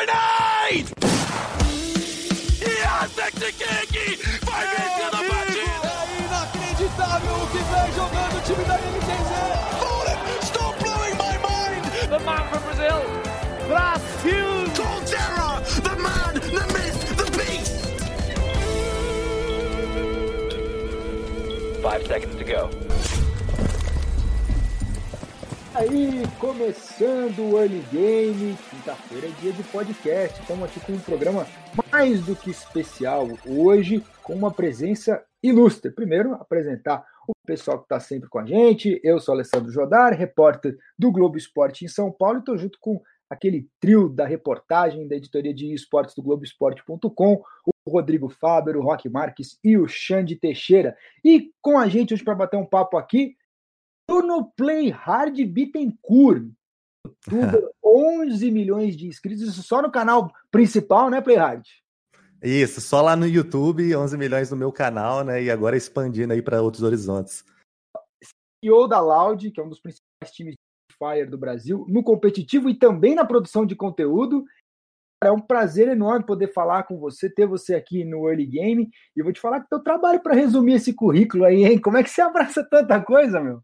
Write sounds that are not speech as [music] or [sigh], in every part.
Grenade! Yandex King vai vencer a partida! É inacreditável o que vem jogando o time da NTZ! Fallen, stop blowing my mind! The man from Brazil, Brasil! Colterra, the man, the myth, the beast! Five seconds to go. Aí, começando o Early Game, quinta-feira é dia de podcast. Estamos aqui com um programa mais do que especial hoje, com uma presença ilustre. Primeiro, apresentar o pessoal que está sempre com a gente. Eu sou Alessandro Jodar, repórter do Globo Esporte em São Paulo, e estou junto com aquele trio da reportagem da editoria de esportes do Globoesporte.com, o Rodrigo Faber, o Roque Marques e o Xande Teixeira. E com a gente hoje para bater um papo aqui, no Play Hard Bittencourt. Youtuber, 11 milhões de inscritos, isso só no canal principal, né, Play Hard? Isso, só lá no YouTube, 11 milhões no meu canal, né, e agora expandindo aí para outros horizontes. CEO da Loud, que é um dos principais times de Fire do Brasil, no competitivo e também na produção de conteúdo. É um prazer enorme poder falar com você, ter você aqui no Early Game. E eu vou te falar que teu trabalho para resumir esse currículo aí, hein? Como é que você [laughs] abraça tanta coisa, meu?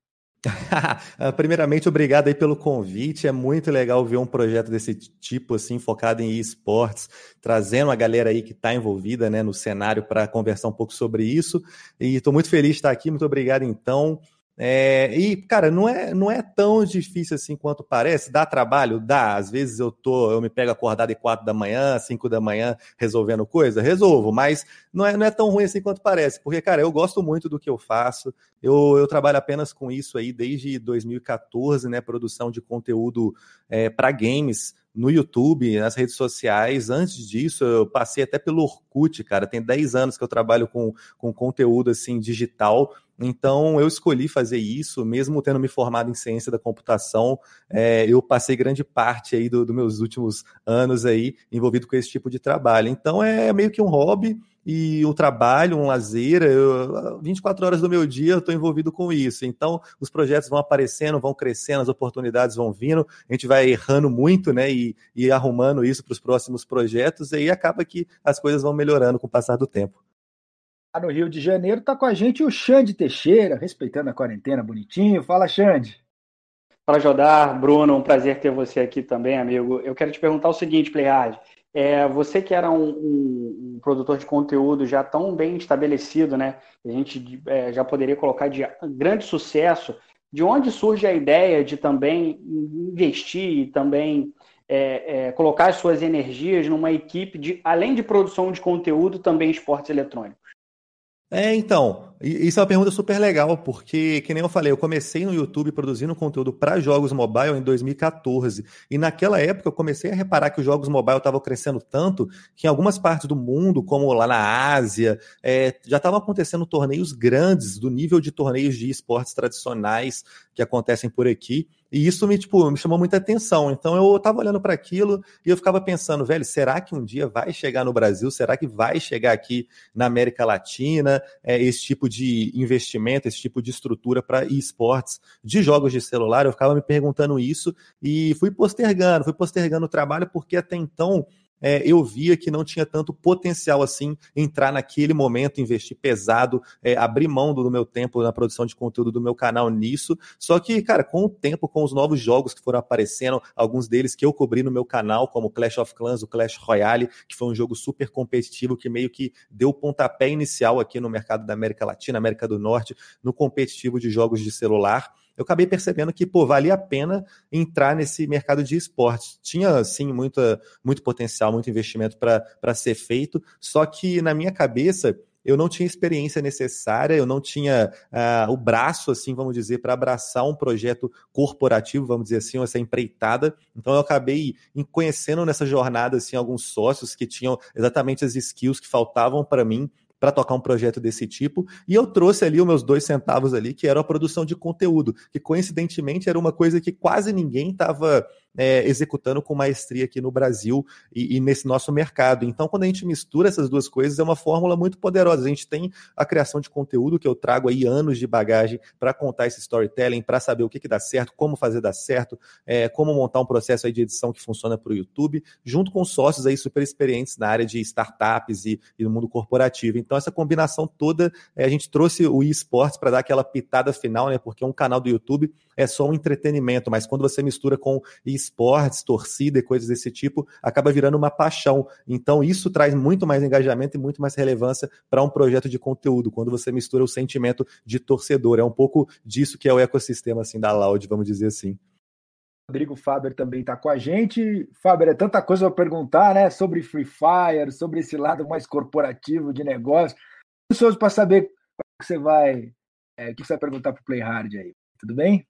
[laughs] Primeiramente, obrigado aí pelo convite. É muito legal ver um projeto desse tipo, assim, focado em esportes, trazendo a galera aí que está envolvida né, no cenário para conversar um pouco sobre isso. E estou muito feliz de estar aqui. Muito obrigado, então. É, e, cara, não é, não é tão difícil assim quanto parece. Dá trabalho? Dá. Às vezes eu tô, eu me pego acordado às quatro da manhã, cinco da manhã, resolvendo coisa, resolvo, mas não é, não é tão ruim assim quanto parece, porque, cara, eu gosto muito do que eu faço. Eu, eu trabalho apenas com isso aí desde 2014, né? Produção de conteúdo é, para games no YouTube, nas redes sociais. Antes disso, eu passei até pelo Orkut, cara. Tem 10 anos que eu trabalho com, com conteúdo assim digital. Então, eu escolhi fazer isso, mesmo tendo me formado em ciência da computação. É, eu passei grande parte aí dos do meus últimos anos aí envolvido com esse tipo de trabalho. Então, é meio que um hobby e o trabalho, um lazer, eu, 24 horas do meu dia eu estou envolvido com isso. Então, os projetos vão aparecendo, vão crescendo, as oportunidades vão vindo, a gente vai errando muito, né, e, e arrumando isso para os próximos projetos, e aí acaba que as coisas vão melhorando com o passar do tempo. no Rio de Janeiro está com a gente o Xande Teixeira, respeitando a quarentena bonitinho. Fala, Xande. Fala, Jodar. Bruno, um prazer ter você aqui também, amigo. Eu quero te perguntar o seguinte, Playhard. É, você que era um, um, um, produtor de conteúdo já tão bem estabelecido, né? A gente é, já poderia colocar de grande sucesso. De onde surge a ideia de também investir e também é, é, colocar as suas energias numa equipe de, além de produção de conteúdo, também esportes eletrônicos? É, então, isso é uma pergunta super legal, porque, que nem eu falei, eu comecei no YouTube produzindo conteúdo para jogos mobile em 2014. E naquela época eu comecei a reparar que os jogos mobile estavam crescendo tanto que em algumas partes do mundo, como lá na Ásia, é, já estavam acontecendo torneios grandes, do nível de torneios de esportes tradicionais que acontecem por aqui. E isso me, tipo, me chamou muita atenção. Então eu estava olhando para aquilo e eu ficava pensando, velho, será que um dia vai chegar no Brasil? Será que vai chegar aqui na América Latina é, esse tipo de investimento, esse tipo de estrutura para esportes de jogos de celular? Eu ficava me perguntando isso e fui postergando, fui postergando o trabalho porque até então é, eu via que não tinha tanto potencial assim entrar naquele momento, investir pesado, é, abrir mão do meu tempo na produção de conteúdo do meu canal nisso. Só que, cara, com o tempo, com os novos jogos que foram aparecendo, alguns deles que eu cobri no meu canal, como Clash of Clans, o Clash Royale, que foi um jogo super competitivo que meio que deu pontapé inicial aqui no mercado da América Latina, América do Norte, no competitivo de jogos de celular eu acabei percebendo que, pô, valia a pena entrar nesse mercado de esportes. Tinha, sim, muita, muito potencial, muito investimento para ser feito, só que na minha cabeça eu não tinha experiência necessária, eu não tinha uh, o braço, assim, vamos dizer, para abraçar um projeto corporativo, vamos dizer assim, essa empreitada. Então eu acabei conhecendo nessa jornada assim alguns sócios que tinham exatamente as skills que faltavam para mim para tocar um projeto desse tipo. E eu trouxe ali os meus dois centavos ali, que era a produção de conteúdo, que coincidentemente era uma coisa que quase ninguém estava é, executando com maestria aqui no Brasil e, e, nesse nosso mercado. Então, quando a gente mistura essas duas coisas, é uma fórmula muito poderosa. A gente tem a criação de conteúdo, que eu trago aí anos de bagagem para contar esse storytelling, para saber o que, que dá certo, como fazer dar certo, é, como montar um processo aí de edição que funciona para o YouTube, junto com sócios aí super experientes na área de startups e, e no mundo corporativo. Então, essa combinação toda, é, a gente trouxe o esportes para dar aquela pitada final, né? Porque um canal do YouTube é só um entretenimento, mas quando você mistura com esportes, torcida e coisas desse tipo, acaba virando uma paixão. Então, isso traz muito mais engajamento e muito mais relevância para um projeto de conteúdo, quando você mistura o sentimento de torcedor. É um pouco disso que é o ecossistema assim da Loud, vamos dizer assim. Rodrigo Faber também está com a gente. Faber, é tanta coisa para perguntar, né? Sobre Free Fire, sobre esse lado mais corporativo de negócio. Ansioso para saber o que você vai, é, o que você vai perguntar para o Play Hard aí. Tudo bem?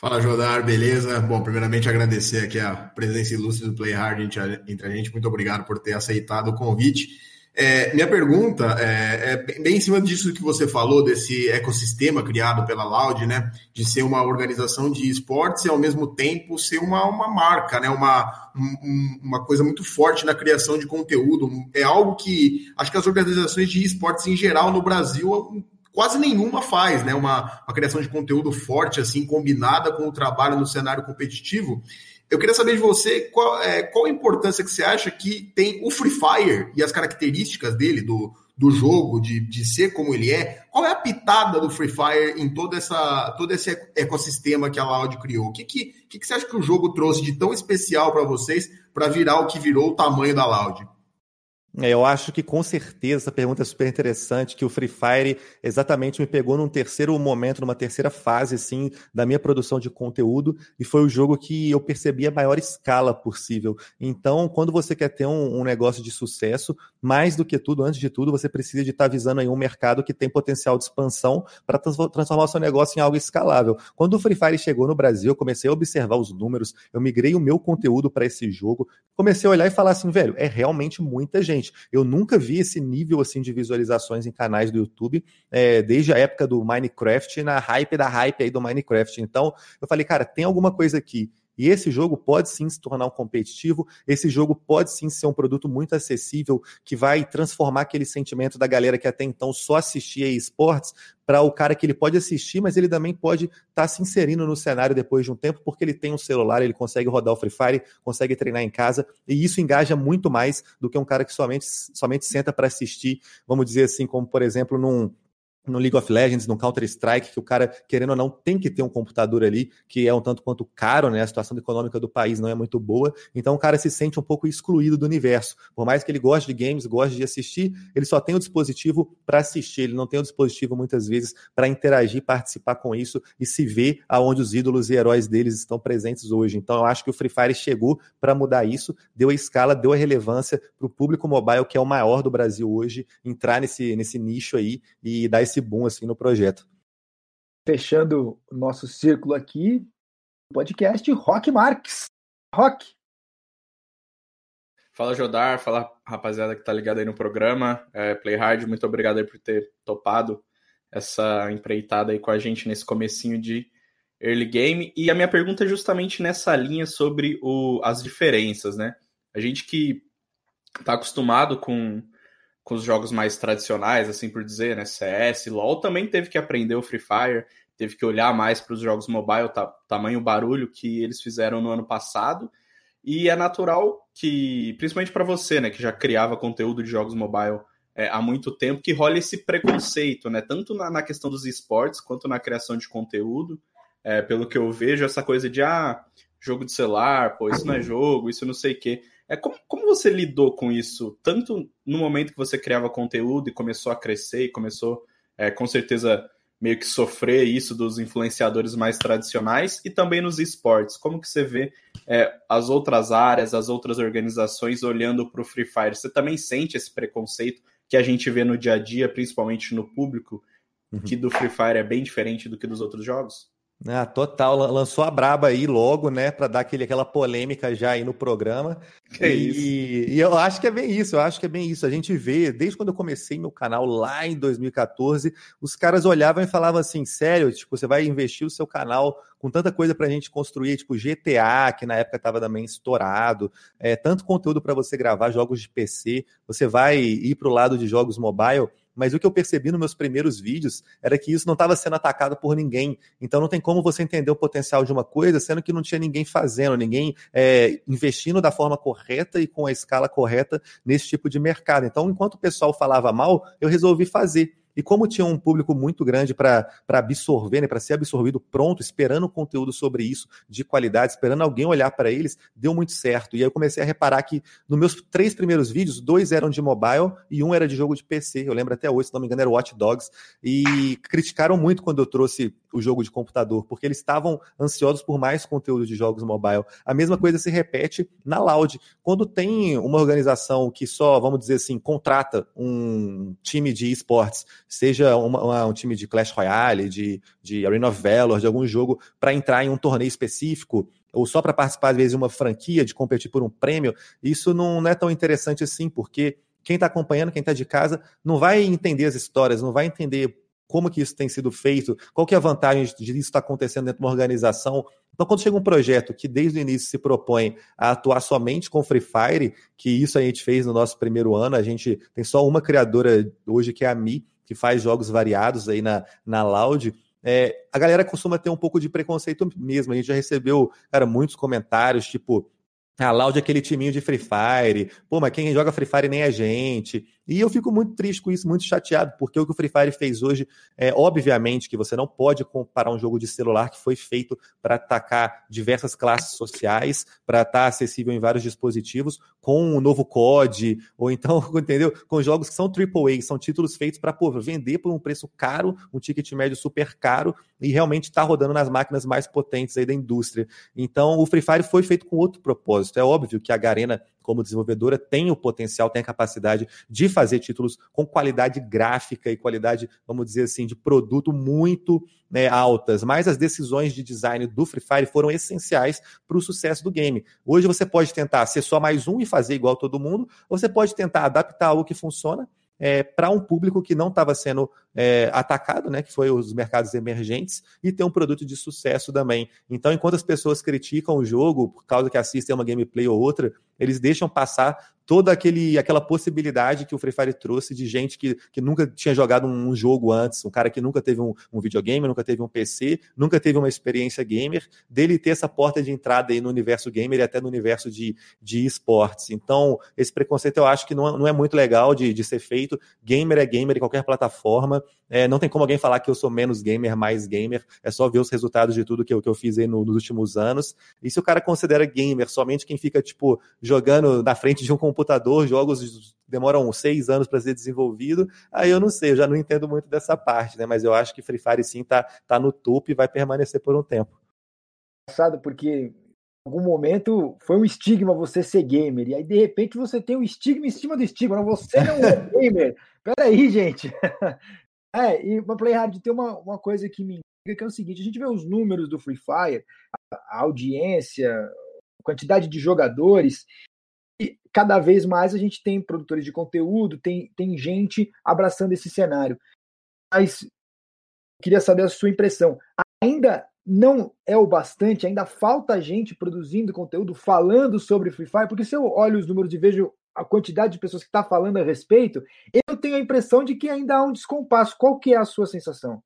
Fala, Jodar, beleza? Bom, primeiramente agradecer aqui a presença ilustre do Play Hard entre a gente. Muito obrigado por ter aceitado o convite. É, minha pergunta é, é, bem em cima disso que você falou, desse ecossistema criado pela Loud, né? De ser uma organização de esportes e ao mesmo tempo ser uma, uma marca, né? Uma, um, uma coisa muito forte na criação de conteúdo. É algo que acho que as organizações de esportes em geral no Brasil quase nenhuma faz, né? Uma, uma criação de conteúdo forte, assim, combinada com o trabalho no cenário competitivo. Eu queria saber de você qual, é, qual a importância que você acha que tem o Free Fire e as características dele, do, do jogo, de, de ser como ele é. Qual é a pitada do Free Fire em toda essa, todo esse ecossistema que a Loud criou? O que, que, que, que você acha que o jogo trouxe de tão especial para vocês para virar o que virou o tamanho da Loud? É, eu acho que com certeza essa pergunta é super interessante, que o Free Fire exatamente me pegou num terceiro momento, numa terceira fase assim da minha produção de conteúdo e foi o jogo que eu percebi a maior escala possível. Então, quando você quer ter um, um negócio de sucesso, mais do que tudo, antes de tudo, você precisa de estar visando aí um mercado que tem potencial de expansão para transformar o seu negócio em algo escalável. Quando o Free Fire chegou no Brasil, eu comecei a observar os números, eu migrei o meu conteúdo para esse jogo, comecei a olhar e falar assim, velho, é realmente muita gente gente, eu nunca vi esse nível assim de visualizações em canais do YouTube é, desde a época do Minecraft, na hype da hype aí do Minecraft. Então, eu falei, cara, tem alguma coisa aqui. E esse jogo pode sim se tornar um competitivo, esse jogo pode sim ser um produto muito acessível que vai transformar aquele sentimento da galera que até então só assistia esportes para o cara que ele pode assistir, mas ele também pode estar tá se inserindo no cenário depois de um tempo, porque ele tem um celular, ele consegue rodar o Free Fire, consegue treinar em casa, e isso engaja muito mais do que um cara que somente, somente senta para assistir, vamos dizer assim, como por exemplo num no League of Legends, no Counter-Strike, que o cara, querendo ou não, tem que ter um computador ali, que é um tanto quanto caro, né? A situação econômica do país não é muito boa, então o cara se sente um pouco excluído do universo. Por mais que ele goste de games, goste de assistir, ele só tem o dispositivo para assistir, ele não tem o dispositivo muitas vezes para interagir, participar com isso e se ver aonde os ídolos e heróis deles estão presentes hoje. Então eu acho que o Free Fire chegou para mudar isso, deu a escala, deu a relevância para o público mobile, que é o maior do Brasil hoje, entrar nesse, nesse nicho aí e dar esse boom assim no projeto. Fechando o nosso círculo aqui, podcast Rock Marques. Rock. Fala Jodar, fala rapaziada que tá ligado aí no programa. É, Play Hard, muito obrigado aí por ter topado essa empreitada aí com a gente nesse comecinho de early game. E a minha pergunta é justamente nessa linha sobre o, as diferenças, né? A gente que tá acostumado com com os jogos mais tradicionais, assim por dizer, né? CS, LoL também teve que aprender o Free Fire, teve que olhar mais para os jogos mobile, tamanho barulho que eles fizeram no ano passado. E é natural que, principalmente para você, né, que já criava conteúdo de jogos mobile é, há muito tempo, que role esse preconceito, né? Tanto na, na questão dos esportes quanto na criação de conteúdo. É, pelo que eu vejo, essa coisa de ah, jogo de celular, pô, isso não é jogo, isso não sei o quê. É, como, como você lidou com isso, tanto no momento que você criava conteúdo e começou a crescer e começou, é, com certeza, meio que sofrer isso dos influenciadores mais tradicionais e também nos esportes? Como que você vê é, as outras áreas, as outras organizações olhando para o Free Fire? Você também sente esse preconceito que a gente vê no dia a dia, principalmente no público, uhum. que do Free Fire é bem diferente do que dos outros jogos? Ah, total, lançou a braba aí logo, né, para dar aquele, aquela polêmica já aí no programa. Que e, e, eu acho que é bem isso, eu acho que é bem isso. A gente vê, desde quando eu comecei meu canal lá em 2014, os caras olhavam e falavam assim: sério, tipo, você vai investir o seu canal com tanta coisa para a gente construir, tipo GTA, que na época estava também estourado, é, tanto conteúdo para você gravar jogos de PC, você vai ir para o lado de jogos mobile mas o que eu percebi nos meus primeiros vídeos era que isso não estava sendo atacado por ninguém. Então não tem como você entender o potencial de uma coisa, sendo que não tinha ninguém fazendo, ninguém é, investindo da forma correta e com a escala correta nesse tipo de mercado. Então, enquanto o pessoal falava mal, eu resolvi fazer. E como tinha um público muito grande para absorver, né, para ser absorvido pronto, esperando conteúdo sobre isso de qualidade, esperando alguém olhar para eles, deu muito certo. E aí eu comecei a reparar que nos meus três primeiros vídeos, dois eram de mobile e um era de jogo de PC. Eu lembro até hoje, se não me engano, era Watch Dogs. E criticaram muito quando eu trouxe o jogo de computador, porque eles estavam ansiosos por mais conteúdo de jogos mobile. A mesma coisa se repete na Loud. Quando tem uma organização que só, vamos dizer assim, contrata um time de esportes seja uma, uma, um time de Clash Royale, de, de Arena of Valor, de algum jogo, para entrar em um torneio específico, ou só para participar, às vezes, de uma franquia, de competir por um prêmio, isso não, não é tão interessante assim, porque quem está acompanhando, quem está de casa, não vai entender as histórias, não vai entender como que isso tem sido feito, qual que é a vantagem de isso estar tá acontecendo dentro de uma organização. Então, quando chega um projeto que desde o início se propõe a atuar somente com Free Fire, que isso a gente fez no nosso primeiro ano, a gente tem só uma criadora hoje que é a Mi, que faz jogos variados aí na, na Loud, é, a galera costuma ter um pouco de preconceito mesmo. A gente já recebeu, cara, muitos comentários, tipo, a Loud é aquele timinho de Free Fire, pô, mas quem joga Free Fire nem a gente. E eu fico muito triste com isso, muito chateado, porque o que o Free Fire fez hoje é, obviamente, que você não pode comparar um jogo de celular que foi feito para atacar diversas classes sociais, para estar tá acessível em vários dispositivos, com um novo COD, ou então, [laughs] entendeu? Com jogos que são AAA, são títulos feitos para vender por um preço caro, um ticket médio super caro, e realmente está rodando nas máquinas mais potentes aí da indústria. Então, o Free Fire foi feito com outro propósito. É óbvio que a Garena como desenvolvedora, tem o potencial, tem a capacidade de fazer títulos com qualidade gráfica e qualidade, vamos dizer assim, de produto muito né, altas. Mas as decisões de design do Free Fire foram essenciais para o sucesso do game. Hoje você pode tentar ser só mais um e fazer igual todo mundo, ou você pode tentar adaptar algo que funciona é, para um público que não estava sendo é, atacado, né, que foi os mercados emergentes, e ter um produto de sucesso também. Então, enquanto as pessoas criticam o jogo por causa que assistem uma gameplay ou outra, eles deixam passar toda aquele, aquela possibilidade que o Free Fire trouxe de gente que, que nunca tinha jogado um, jogo antes, um cara que nunca teve um, um, videogame, nunca teve um PC, nunca teve uma experiência gamer, dele ter essa porta de entrada aí no universo gamer e até no universo de, de esportes. Então, esse preconceito eu acho que não, não é muito legal de, de ser feito. Gamer é gamer em qualquer plataforma. É, não tem como alguém falar que eu sou menos gamer, mais gamer. É só ver os resultados de tudo que eu, que eu fiz aí no, nos últimos anos. E se o cara considera gamer somente quem fica, tipo, jogando na frente de um computador jogos demoram seis anos para ser desenvolvido, aí eu não sei, eu já não entendo muito dessa parte, né? Mas eu acho que Free Fire sim tá, tá no topo e vai permanecer por um tempo. Engraçado, porque em algum momento foi um estigma você ser gamer, e aí de repente você tem um estigma em cima do estigma, não, você não é [laughs] gamer. Peraí, gente. [laughs] É, e para Play Hard tem uma, uma coisa que me intriga, que é o seguinte, a gente vê os números do Free Fire, a, a audiência, quantidade de jogadores, cada vez mais a gente tem produtores de conteúdo, tem, tem gente abraçando esse cenário. Mas queria saber a sua impressão. Ainda não é o bastante, ainda falta gente produzindo conteúdo, falando sobre Free Fire, porque se eu olho os números e vejo a quantidade de pessoas que está falando a respeito, eu tenho a impressão de que ainda há um descompasso. Qual que é a sua sensação?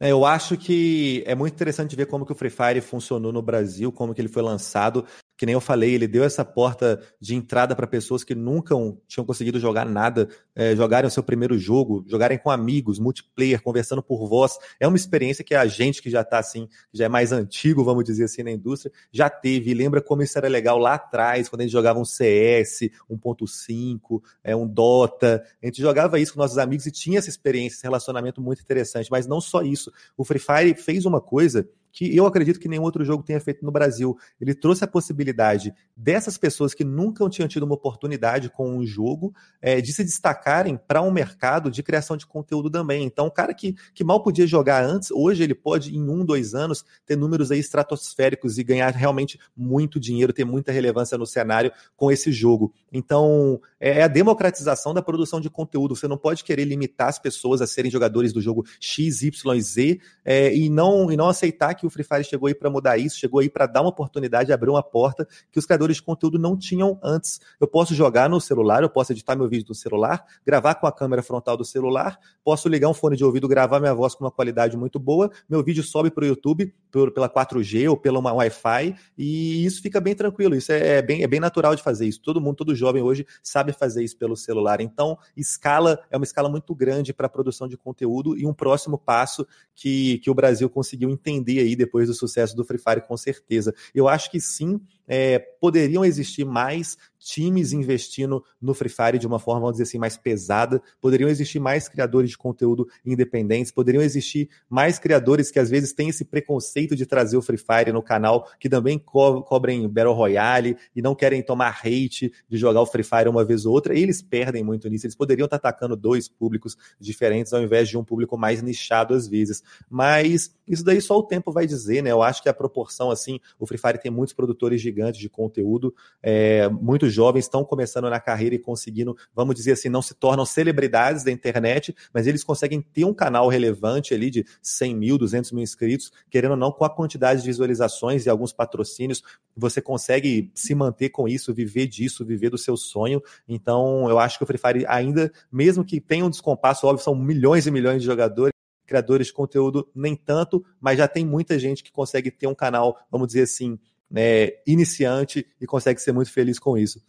É, eu acho que é muito interessante ver como que o Free Fire funcionou no Brasil, como que ele foi lançado que nem eu falei, ele deu essa porta de entrada para pessoas que nunca tinham conseguido jogar nada, é, jogarem o seu primeiro jogo, jogarem com amigos, multiplayer, conversando por voz. É uma experiência que a gente que já está assim, já é mais antigo, vamos dizer assim, na indústria, já teve. E lembra como isso era legal lá atrás, quando a gente jogava um CS 1.5, é, um Dota. A gente jogava isso com nossos amigos e tinha essa experiência, esse relacionamento muito interessante. Mas não só isso. O Free Fire fez uma coisa que eu acredito que nenhum outro jogo tenha feito no Brasil. Ele trouxe a possibilidade dessas pessoas que nunca tinham tido uma oportunidade com um jogo é, de se destacarem para um mercado de criação de conteúdo também. Então, o cara que, que mal podia jogar antes, hoje ele pode, em um, dois anos, ter números aí estratosféricos e ganhar realmente muito dinheiro, ter muita relevância no cenário com esse jogo. Então, é, é a democratização da produção de conteúdo. Você não pode querer limitar as pessoas a serem jogadores do jogo X, Y, Z é, e, não, e não aceitar que o Free Fire chegou aí para mudar isso, chegou aí para dar uma oportunidade, abrir uma porta que os criadores de conteúdo não tinham antes. Eu posso jogar no celular, eu posso editar meu vídeo no celular, gravar com a câmera frontal do celular, posso ligar um fone de ouvido, gravar minha voz com uma qualidade muito boa, meu vídeo sobe para o YouTube por, pela 4G ou pela Wi-Fi e isso fica bem tranquilo. Isso é, é, bem, é bem natural de fazer isso. Todo mundo, todo jovem hoje sabe fazer isso pelo celular. Então, escala é uma escala muito grande para a produção de conteúdo e um próximo passo que, que o Brasil conseguiu entender aí depois do sucesso do Free Fire, com certeza. Eu acho que sim, é, poderiam existir mais times investindo no Free Fire de uma forma, vamos dizer assim, mais pesada, poderiam existir mais criadores de conteúdo independentes, poderiam existir mais criadores que às vezes têm esse preconceito de trazer o Free Fire no canal, que também co cobrem Battle Royale e não querem tomar hate de jogar o Free Fire uma vez ou outra, e eles perdem muito nisso, eles poderiam estar atacando dois públicos diferentes ao invés de um público mais nichado às vezes, mas isso daí só o tempo vai dizer, né, eu acho que a proporção, assim, o Free Fire tem muitos produtores gigantes de conteúdo, é, muitos jovens estão começando na carreira e conseguindo, vamos dizer assim, não se tornam celebridades da internet, mas eles conseguem ter um canal relevante ali de 100 mil, 200 mil inscritos, querendo ou não, com a quantidade de visualizações e alguns patrocínios, você consegue se manter com isso, viver disso, viver do seu sonho. Então, eu acho que o Free Fire ainda, mesmo que tenha um descompasso, óbvio, são milhões e milhões de jogadores, criadores de conteúdo nem tanto, mas já tem muita gente que consegue ter um canal, vamos dizer assim, né, iniciante e consegue ser muito feliz com isso.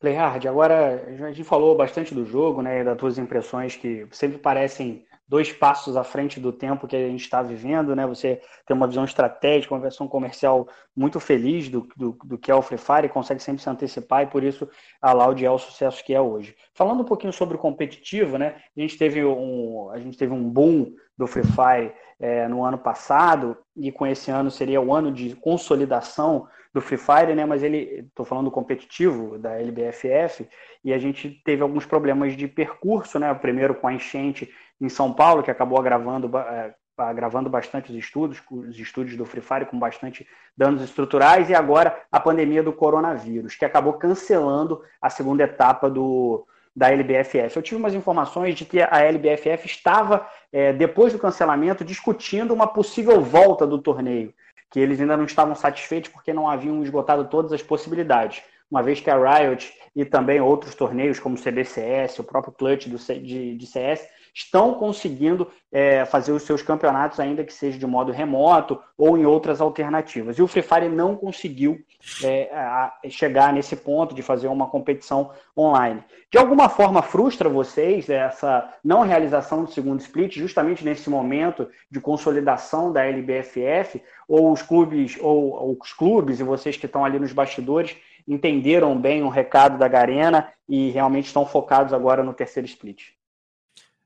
Playhard, agora a gente falou bastante do jogo, né, das tuas impressões que sempre parecem dois passos à frente do tempo que a gente está vivendo, né? Você tem uma visão estratégica, uma visão comercial muito feliz do, do, do, que é o Free Fire e consegue sempre se antecipar e por isso a Loud é o sucesso que é hoje. Falando um pouquinho sobre o competitivo, né? A gente teve um, a gente teve um boom do Free Fire é, no ano passado e com esse ano seria o ano de consolidação do Free Fire, né? Mas ele, estou falando competitivo da LBFF e a gente teve alguns problemas de percurso, né? O primeiro com a enchente em São Paulo, que acabou agravando, é, agravando bastante os estudos, os estúdios do Free Fire com bastante danos estruturais, e agora a pandemia do coronavírus, que acabou cancelando a segunda etapa do, da LBFF. Eu tive umas informações de que a LBFF estava, é, depois do cancelamento, discutindo uma possível volta do torneio, que eles ainda não estavam satisfeitos porque não haviam esgotado todas as possibilidades uma vez que a Riot e também outros torneios como o CBCS, o próprio Clutch do, de, de CS, estão conseguindo é, fazer os seus campeonatos, ainda que seja de modo remoto ou em outras alternativas. E o Free Fire não conseguiu é, chegar nesse ponto de fazer uma competição online. De alguma forma, frustra vocês essa não realização do segundo split, justamente nesse momento de consolidação da LBFF, ou os clubes, ou os clubes e vocês que estão ali nos bastidores entenderam bem o recado da Garena e realmente estão focados agora no terceiro split?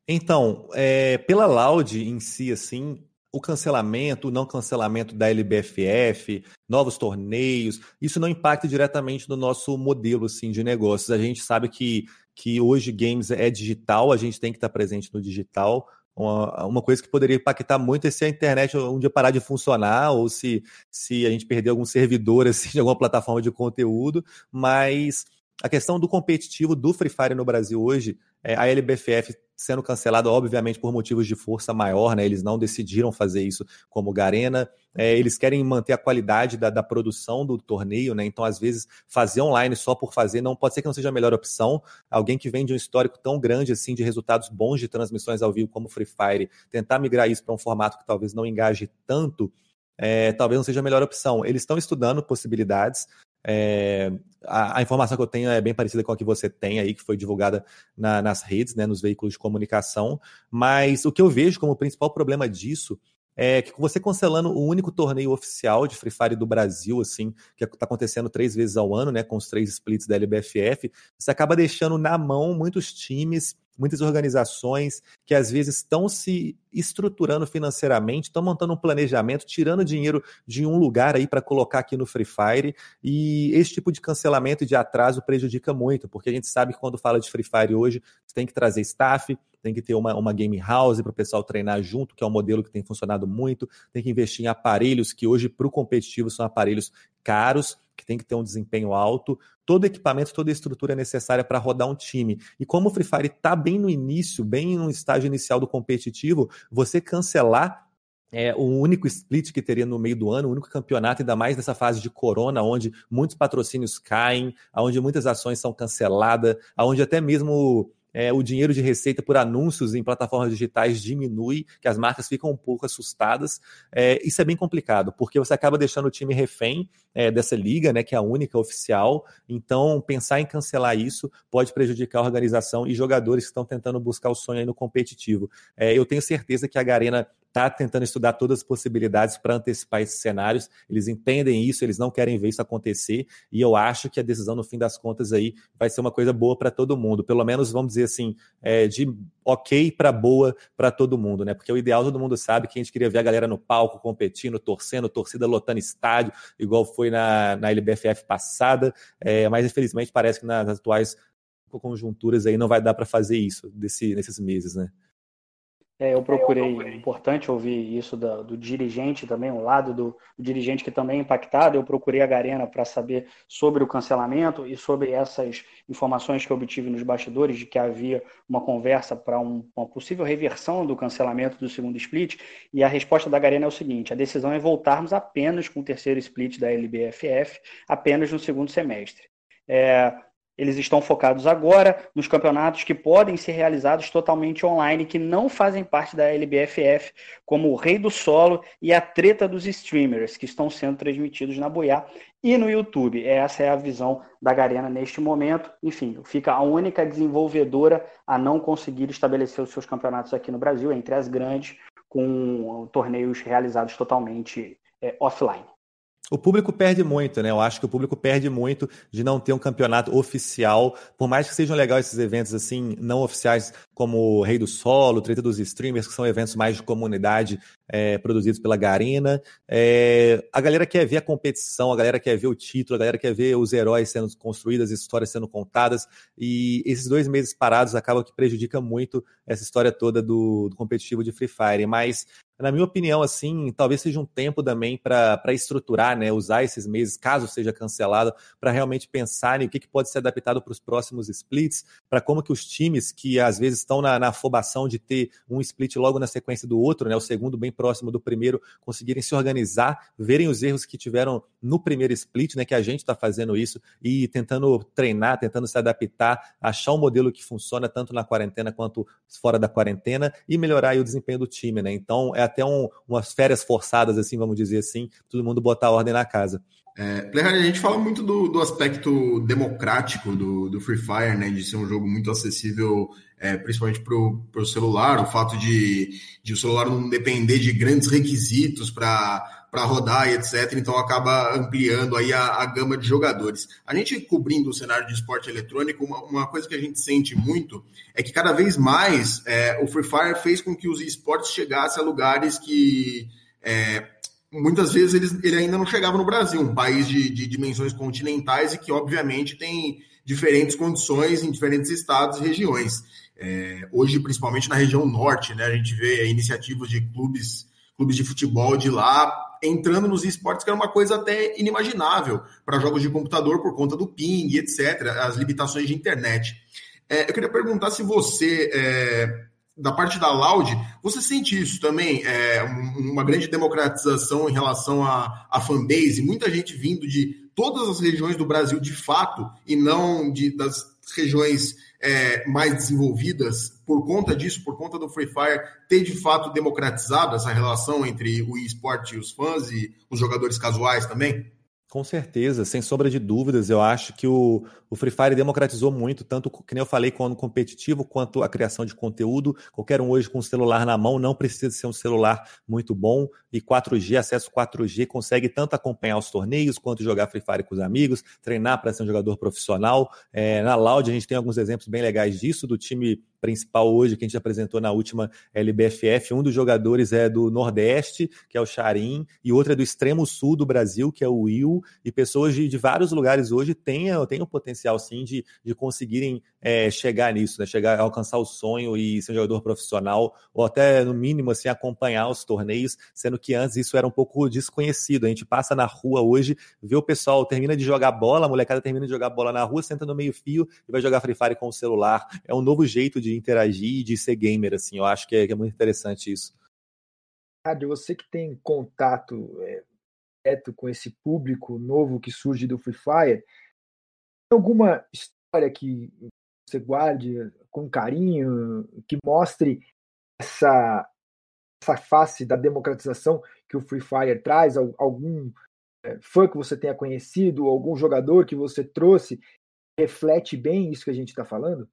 Então, é, pela Loud em si, assim, o cancelamento, o não cancelamento da LBFF, novos torneios, isso não impacta diretamente no nosso modelo assim, de negócios. A gente sabe que, que hoje games é digital, a gente tem que estar presente no digital. Uma, uma coisa que poderia impactar muito é se a internet um dia parar de funcionar ou se, se a gente perder algum servidor [laughs] assim, de alguma plataforma de conteúdo, mas a questão do competitivo do Free Fire no Brasil hoje, é, a LBFF sendo cancelada, obviamente, por motivos de força maior, né? Eles não decidiram fazer isso como Garena. É, eles querem manter a qualidade da, da, produção do torneio, né? Então, às vezes, fazer online só por fazer não pode ser que não seja a melhor opção. Alguém que vem de um histórico tão grande assim de resultados bons de transmissões ao vivo como Free Fire, tentar migrar isso para um formato que talvez não engaje tanto, é, talvez não seja a melhor opção. Eles estão estudando possibilidades. É, a, a, informação que eu tenho é bem parecida com a que você tem aí, que foi divulgada na, nas redes, né, nos veículos de comunicação. Mas o que eu vejo como principal problema disso é que você cancelando o único torneio oficial de Free Fire do Brasil, assim, que está acontecendo três vezes ao ano, né, com os três splits da LBFF, você acaba deixando na mão muitos times muitas organizações que às vezes estão se estruturando financeiramente, estão montando um planejamento, tirando dinheiro de um lugar aí para colocar aqui no Free Fire, e esse tipo de cancelamento e de atraso prejudica muito, porque a gente sabe que quando fala de Free Fire hoje, você tem que trazer staff, tem que ter uma, uma game house para o pessoal treinar junto, que é um modelo que tem funcionado muito, tem que investir em aparelhos que hoje, para o competitivo, são aparelhos caros, que tem que ter um desempenho alto, todo equipamento, toda estrutura necessária para rodar um time. E como o Free Fire está bem no início, bem no estágio inicial do competitivo, você cancelar é o único split que teria no meio do ano, o único campeonato, ainda mais nessa fase de corona, onde muitos patrocínios caem, onde muitas ações são canceladas, onde até mesmo é, o dinheiro de receita por anúncios em plataformas digitais diminui, que as marcas ficam um pouco assustadas. É, isso é bem complicado, porque você acaba deixando o time refém é, dessa liga, né, que é a única oficial. Então, pensar em cancelar isso pode prejudicar a organização e jogadores que estão tentando buscar o sonho no competitivo. É, eu tenho certeza que a Garena está tentando estudar todas as possibilidades para antecipar esses cenários. Eles entendem isso, eles não querem ver isso acontecer, e eu acho que a decisão, no fim das contas, aí vai ser uma coisa boa para todo mundo. Pelo menos, vamos dizer assim, é, de ok para boa para todo mundo, né? Porque o ideal todo mundo sabe que a gente queria ver a galera no palco competindo, torcendo, torcida lotando estádio, igual foi na, na LBFF passada, é, mas infelizmente parece que nas atuais conjunturas aí não vai dar para fazer isso desse, nesses meses, né? É, eu procurei, é importante ouvir isso do, do dirigente também, o lado do, do, dirigente que também é impactado. Eu procurei a Garena para saber sobre o cancelamento e sobre essas informações que eu obtive nos bastidores de que havia uma conversa para um, uma possível reversão do cancelamento do segundo split. E a resposta da Garena é o seguinte: a decisão é voltarmos apenas com o terceiro split da LBFF, apenas no segundo semestre. É, eles estão focados agora nos campeonatos que podem ser realizados totalmente online, que não fazem parte da LBFF, como o Rei do Solo e a Treta dos Streamers, que estão sendo transmitidos na Boiá e no YouTube. Essa é a visão da Garena neste momento. Enfim, fica a única desenvolvedora a não conseguir estabelecer os seus campeonatos aqui no Brasil, entre as grandes, com torneios realizados totalmente é, offline. O público perde muito, né? Eu acho que o público perde muito de não ter um campeonato oficial. Por mais que sejam legais esses eventos assim, não oficiais, como o Rei do Solo, Treta dos Streamers, que são eventos mais de comunidade é, produzidos pela Garena. É, a galera quer ver a competição, a galera quer ver o título, a galera quer ver os heróis sendo construídos, as histórias sendo contadas. E esses dois meses parados acabam que prejudica muito essa história toda do, do competitivo de Free Fire. Mas na minha opinião, assim, talvez seja um tempo também para estruturar, né? Usar esses meses, caso seja cancelado, para realmente pensar em o que, que pode ser adaptado para os próximos splits, para como que os times que às vezes estão na, na afobação de ter um split logo na sequência do outro, né? O segundo bem próximo do primeiro, conseguirem se organizar, verem os erros que tiveram no primeiro split, né? Que a gente está fazendo isso e tentando treinar, tentando se adaptar, achar um modelo que funciona tanto na quarentena quanto fora da quarentena e melhorar o desempenho do time, né? Então é até um, umas férias forçadas, assim, vamos dizer assim, todo mundo botar ordem na casa. É, a gente fala muito do, do aspecto democrático do, do, Free Fire, né? De ser um jogo muito acessível, é, principalmente para o celular, o fato de, de o celular não depender de grandes requisitos para para rodar e etc. Então acaba ampliando aí a, a, gama de jogadores. A gente cobrindo o cenário de esporte eletrônico, uma, uma coisa que a gente sente muito é que cada vez mais é, o Free Fire fez com que os esportes chegassem a lugares que é, muitas vezes eles, ele ainda não chegava no Brasil, um país de, de dimensões continentais e que obviamente tem diferentes condições em diferentes estados e regiões. É, hoje, principalmente na região norte, né, a gente vê iniciativas de clubes, clubes de futebol de lá entrando nos esportes, que era uma coisa até inimaginável para jogos de computador por conta do ping, etc., as limitações de internet. É, eu queria perguntar se você, é, da parte da Loud, você sente isso também, é, uma grande democratização em relação à, à fanbase, muita gente vindo de todas as regiões do Brasil de fato, e não de, das regiões é, mais desenvolvidas por conta disso, por conta do Free Fire ter de fato democratizado essa relação entre o esporte e os fãs e os jogadores casuais também? Com certeza, sem sombra de dúvidas, eu acho que o, o Free Fire democratizou muito, tanto que nem eu falei, quanto competitivo, quanto a criação de conteúdo. Qualquer um hoje com o celular na mão não precisa ser um celular muito bom e 4G, acesso 4G, consegue tanto acompanhar os torneios quanto jogar Free Fire com os amigos, treinar para ser um jogador profissional. É, na Loud a gente tem alguns exemplos bem legais disso, do time principal hoje que a gente apresentou na última LBFF. Um dos jogadores é do Nordeste, que é o Charim, e outro é do extremo sul do Brasil, que é o Will. E pessoas de, de vários lugares hoje têm, têm o potencial, sim, de, de conseguirem é, chegar nisso, né? chegar alcançar o sonho e ser um jogador profissional, ou até, no mínimo, assim, acompanhar os torneios, sendo que antes isso era um pouco desconhecido. A gente passa na rua hoje, vê o pessoal, termina de jogar bola, a molecada termina de jogar bola na rua, senta no meio-fio e vai jogar Free Fire com o celular. É um novo jeito de interagir e de ser gamer, assim. Eu acho que é, que é muito interessante isso. Rádio, você que tem contato é, direto com esse público novo que surge do Free Fire, alguma história que você guarde com carinho, que mostre essa, essa face da democratização que o Free Fire traz? Algum é, fã que você tenha conhecido, algum jogador que você trouxe reflete bem isso que a gente está falando?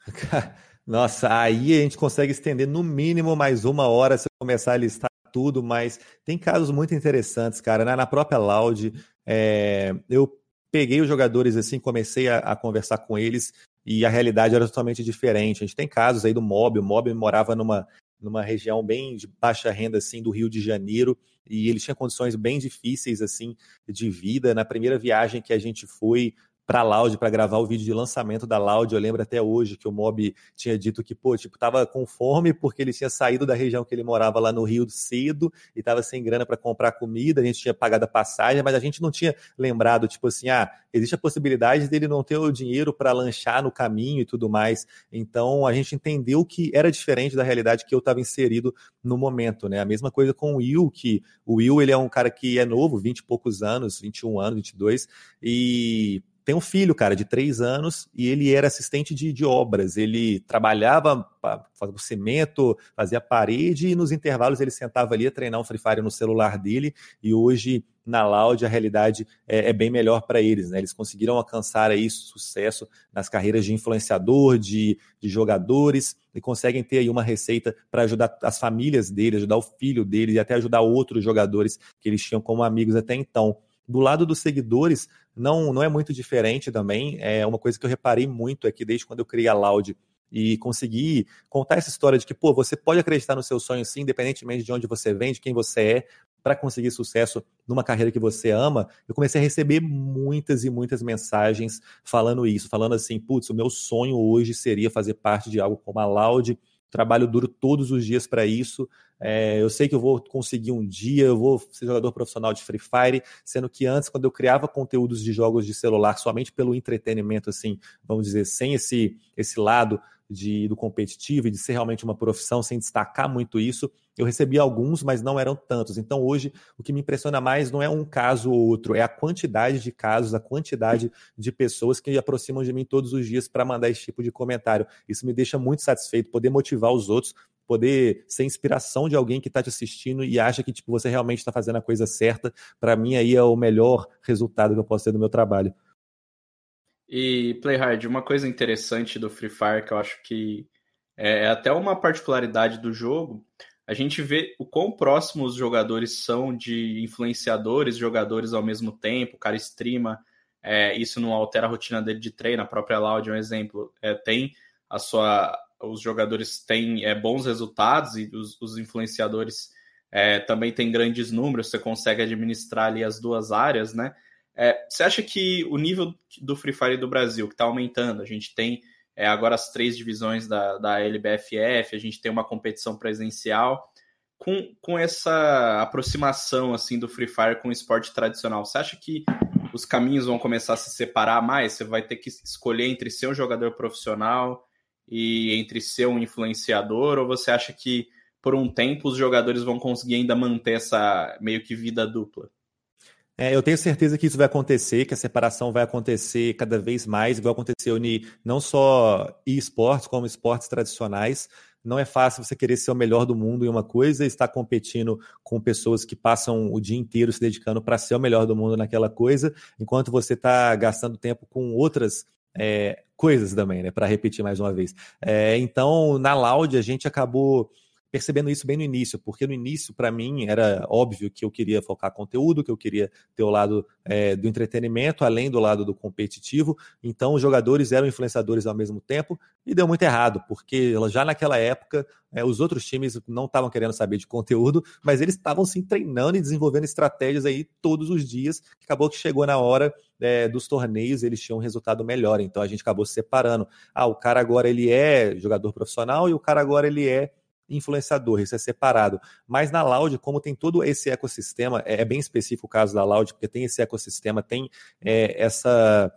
[laughs] Nossa, aí a gente consegue estender no mínimo mais uma hora se começar a listar tudo, mas tem casos muito interessantes, cara. Na, própria Loud, é, eu peguei os jogadores assim, comecei a, a, conversar com eles e a realidade era totalmente diferente. A gente tem casos aí do Mob, o Mob morava numa, numa região bem de baixa renda assim do Rio de Janeiro e ele tinha condições bem difíceis assim de vida. Na primeira viagem que a gente foi, para a Loud para gravar o vídeo de lançamento da Loud. Eu lembro até hoje que o Mob tinha dito que, pô, tipo, tava com fome porque ele tinha saído da região que ele morava lá no Rio cedo e tava sem grana para comprar comida. A gente tinha pagado a passagem, mas a gente não tinha lembrado, tipo assim, ah, existe a possibilidade dele não ter o dinheiro para lanchar no caminho e tudo mais. Então a gente entendeu que era diferente da realidade que eu estava inserido no momento, né? A mesma coisa com o Will, que o Will ele é um cara que é novo, 20 e poucos anos, 21 anos, 22, e tem um filho, cara, de três anos, e ele era assistente de, de obras. Ele trabalhava, fazia cimento, fazia parede, e nos intervalos ele sentava ali a treinar um Free Fire no celular dele. E hoje, na Loud, a realidade é, é bem melhor para eles, né? Eles conseguiram alcançar aí sucesso nas carreiras de influenciador, de, de jogadores, e conseguem ter aí uma receita para ajudar as famílias deles, ajudar o filho deles e até ajudar outros jogadores que eles tinham como amigos até então. Do lado dos seguidores, não, não é muito diferente também. É uma coisa que eu reparei muito aqui desde quando eu criei a Loud e consegui contar essa história de que, pô, você pode acreditar no seu sonho sim, independentemente de onde você vem, de quem você é, para conseguir sucesso numa carreira que você ama. Eu comecei a receber muitas e muitas mensagens falando isso, falando assim, putz, o meu sonho hoje seria fazer parte de algo como a Loud trabalho duro todos os dias para isso. É, eu sei que eu vou conseguir um dia, eu vou ser jogador profissional de Free Fire, sendo que antes, quando eu criava conteúdos de jogos de celular somente pelo entretenimento, assim, vamos dizer, sem esse, esse lado de, do competitivo e de ser realmente uma profissão, sem destacar muito isso. Eu recebi alguns, mas não eram tantos. Então, hoje, o que me impressiona mais não é um caso ou outro, é a quantidade de casos, a quantidade de pessoas que aproximam de mim todos os dias para mandar esse tipo de comentário. Isso me deixa muito satisfeito, poder motivar os outros, poder ser inspiração de alguém que está te assistindo e acha que tipo, você realmente está fazendo a coisa certa. Para mim, aí é o melhor resultado que eu posso ter do meu trabalho. E Playhard, uma coisa interessante do Free Fire que eu acho que é, é até uma particularidade do jogo, a gente vê o quão próximos os jogadores são de influenciadores, jogadores ao mesmo tempo, o cara streama, é, isso não altera a rotina dele de treino, a própria Loud é um exemplo, é, tem a sua, os jogadores têm é, bons resultados e os, os influenciadores é, também têm grandes números, você consegue administrar ali as duas áreas, né? É, você acha que o nível do Free Fire do Brasil, que está aumentando, a gente tem é, agora as três divisões da, da LBFF, a gente tem uma competição presencial, com, com essa aproximação assim do Free Fire com o esporte tradicional, você acha que os caminhos vão começar a se separar mais? Você vai ter que escolher entre ser um jogador profissional e entre ser um influenciador, ou você acha que por um tempo os jogadores vão conseguir ainda manter essa meio que vida dupla? É, eu tenho certeza que isso vai acontecer, que a separação vai acontecer cada vez mais, vai acontecer unir não só esportes, como esportes tradicionais. Não é fácil você querer ser o melhor do mundo em uma coisa e estar competindo com pessoas que passam o dia inteiro se dedicando para ser o melhor do mundo naquela coisa, enquanto você está gastando tempo com outras é, coisas também, né? Para repetir mais uma vez. É, então, na Loud, a gente acabou percebendo isso bem no início, porque no início, para mim, era óbvio que eu queria focar conteúdo, que eu queria ter o lado é, do entretenimento, além do lado do competitivo. Então, os jogadores eram influenciadores ao mesmo tempo e deu muito errado, porque já naquela época é, os outros times não estavam querendo saber de conteúdo, mas eles estavam se treinando e desenvolvendo estratégias aí todos os dias. Acabou que chegou na hora é, dos torneios, eles tinham um resultado melhor. Então a gente acabou se separando. Ah, o cara agora ele é jogador profissional e o cara agora ele é influenciador, isso é separado. Mas na Loud, como tem todo esse ecossistema, é, é bem específico o caso da Loud, porque tem esse ecossistema, tem é, essa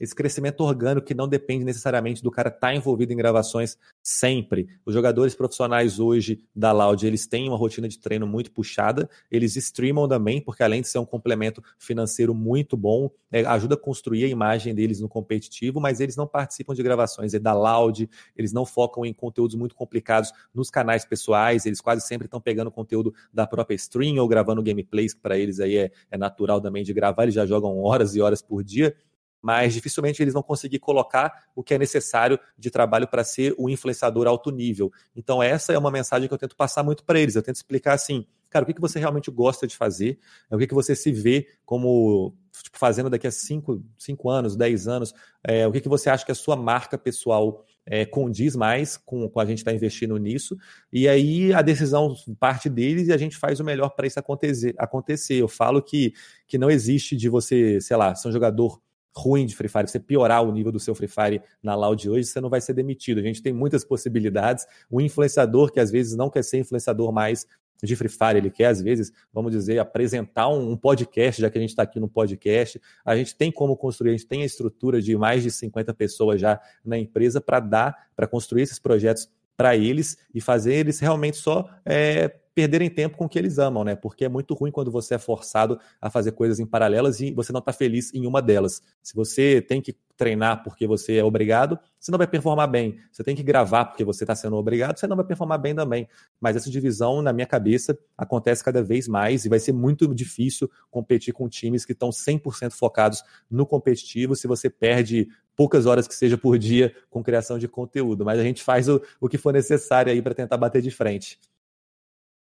esse crescimento orgânico que não depende necessariamente do cara estar tá envolvido em gravações sempre. Os jogadores profissionais hoje da Loud, eles têm uma rotina de treino muito puxada, eles streamam também, porque além de ser um complemento financeiro muito bom, é, ajuda a construir a imagem deles no competitivo, mas eles não participam de gravações. É da Loud, eles não focam em conteúdos muito complicados nos canais pessoais, eles quase sempre estão pegando conteúdo da própria stream ou gravando gameplays, que para eles aí é, é natural também de gravar, eles já jogam horas e horas por dia mas dificilmente eles vão conseguir colocar o que é necessário de trabalho para ser o influenciador alto nível. Então, essa é uma mensagem que eu tento passar muito para eles. Eu tento explicar assim, cara, o que, que você realmente gosta de fazer, o que, que você se vê como tipo, fazendo daqui a 5 anos, 10 anos, é, o que, que você acha que a sua marca pessoal é, condiz mais com, com a gente estar tá investindo nisso, e aí a decisão parte deles e a gente faz o melhor para isso acontecer, acontecer. Eu falo que, que não existe de você, sei lá, ser um jogador ruim de Free Fire, você piorar o nível do seu Free Fire na Loud hoje, você não vai ser demitido. A gente tem muitas possibilidades. O influenciador que às vezes não quer ser influenciador mais de Free Fire, ele quer, às vezes, vamos dizer, apresentar um, podcast, já que a gente está aqui no podcast. A gente tem como construir, a gente tem a estrutura de mais de 50 pessoas já na empresa para dar, para construir esses projetos para eles e fazer eles realmente só é, perderem tempo com o que eles amam, né? Porque é muito ruim quando você é forçado a fazer coisas em paralelas e você não está feliz em uma delas. Se você tem que treinar porque você é obrigado, você não vai performar bem. Você tem que gravar porque você está sendo obrigado, você não vai performar bem também. Mas essa divisão, na minha cabeça, acontece cada vez mais e vai ser muito difícil competir com times que estão 100% focados no competitivo se você perde poucas horas que seja por dia com criação de conteúdo. Mas a gente faz o, o que for necessário aí para tentar bater de frente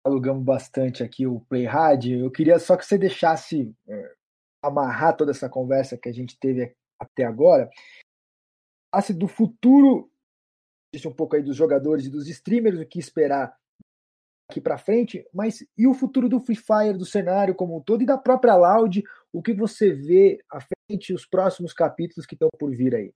alugamos bastante aqui o Play. Eu queria só que você deixasse é, amarrar toda essa conversa que a gente teve até agora. Passe do futuro, disse um pouco aí dos jogadores e dos streamers, o que esperar aqui para frente, mas e o futuro do Free Fire, do cenário como um todo e da própria Loud? O que você vê à frente, os próximos capítulos que estão por vir aí?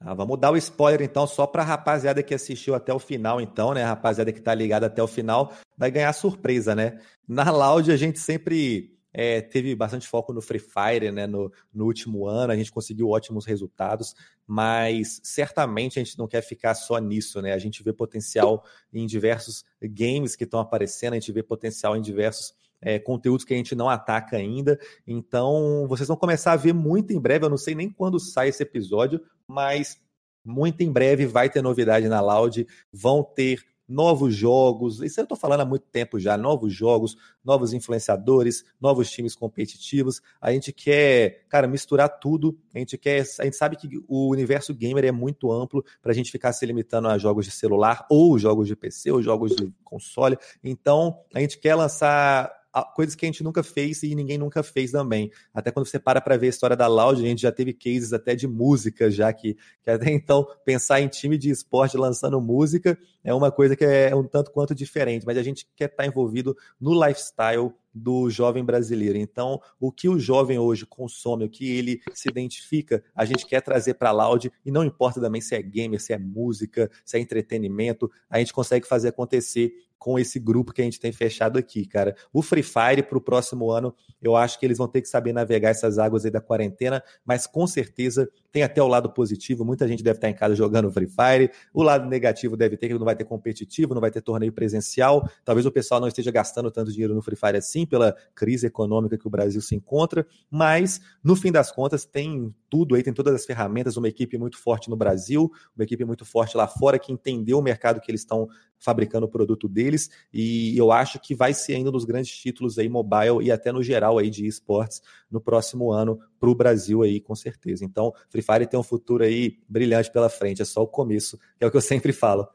Ah, vamos dar o spoiler então só para a rapaziada que assistiu até o final, então, né? A rapaziada que está ligada até o final vai ganhar surpresa, né? Na Loud a gente sempre é, teve bastante foco no Free Fire, né? No, no último ano a gente conseguiu ótimos resultados, mas certamente a gente não quer ficar só nisso, né? A gente vê potencial em diversos games que estão aparecendo, a gente vê potencial em diversos é, conteúdos que a gente não ataca ainda. Então, vocês vão começar a ver muito em breve. Eu não sei nem quando sai esse episódio, mas muito em breve vai ter novidade na Loud. Vão ter novos jogos, isso eu estou falando há muito tempo já, novos jogos, novos influenciadores, novos times competitivos. A gente quer, cara, misturar tudo. A gente quer, a gente sabe que o universo gamer é muito amplo para a gente ficar se limitando a jogos de celular ou jogos de PC ou jogos de console. Então, a gente quer lançar coisas que a gente nunca fez e ninguém nunca fez também. Até quando você para para ver a história da Loud, a gente já teve cases até de música, já que, que até então pensar em time de esporte lançando música é uma coisa que é um tanto quanto diferente, mas a gente quer estar envolvido no lifestyle do jovem brasileiro. Então, o que o jovem hoje consome, o que ele se identifica, a gente quer trazer para a Loud e não importa também se é gamer, se é música, se é entretenimento, a gente consegue fazer acontecer com esse grupo que a gente tem fechado aqui, cara. O Free Fire para o próximo ano, eu acho que eles vão ter que saber navegar essas águas aí da quarentena, mas com certeza tem até o lado positivo. Muita gente deve estar em casa jogando Free Fire. O lado negativo deve ter que não vai ter competitivo, não vai ter torneio presencial. Talvez o pessoal não esteja gastando tanto dinheiro no Free Fire assim pela crise econômica que o Brasil se encontra, mas no fim das contas tem tudo aí, tem todas as ferramentas, uma equipe muito forte no Brasil, uma equipe muito forte lá fora que entendeu o mercado que eles estão fabricando o produto deles, e eu acho que vai ser ainda um dos grandes títulos aí mobile e até no geral aí de esportes no próximo ano para o Brasil aí, com certeza. Então, Free Fire tem um futuro aí brilhante pela frente, é só o começo, que é o que eu sempre falo.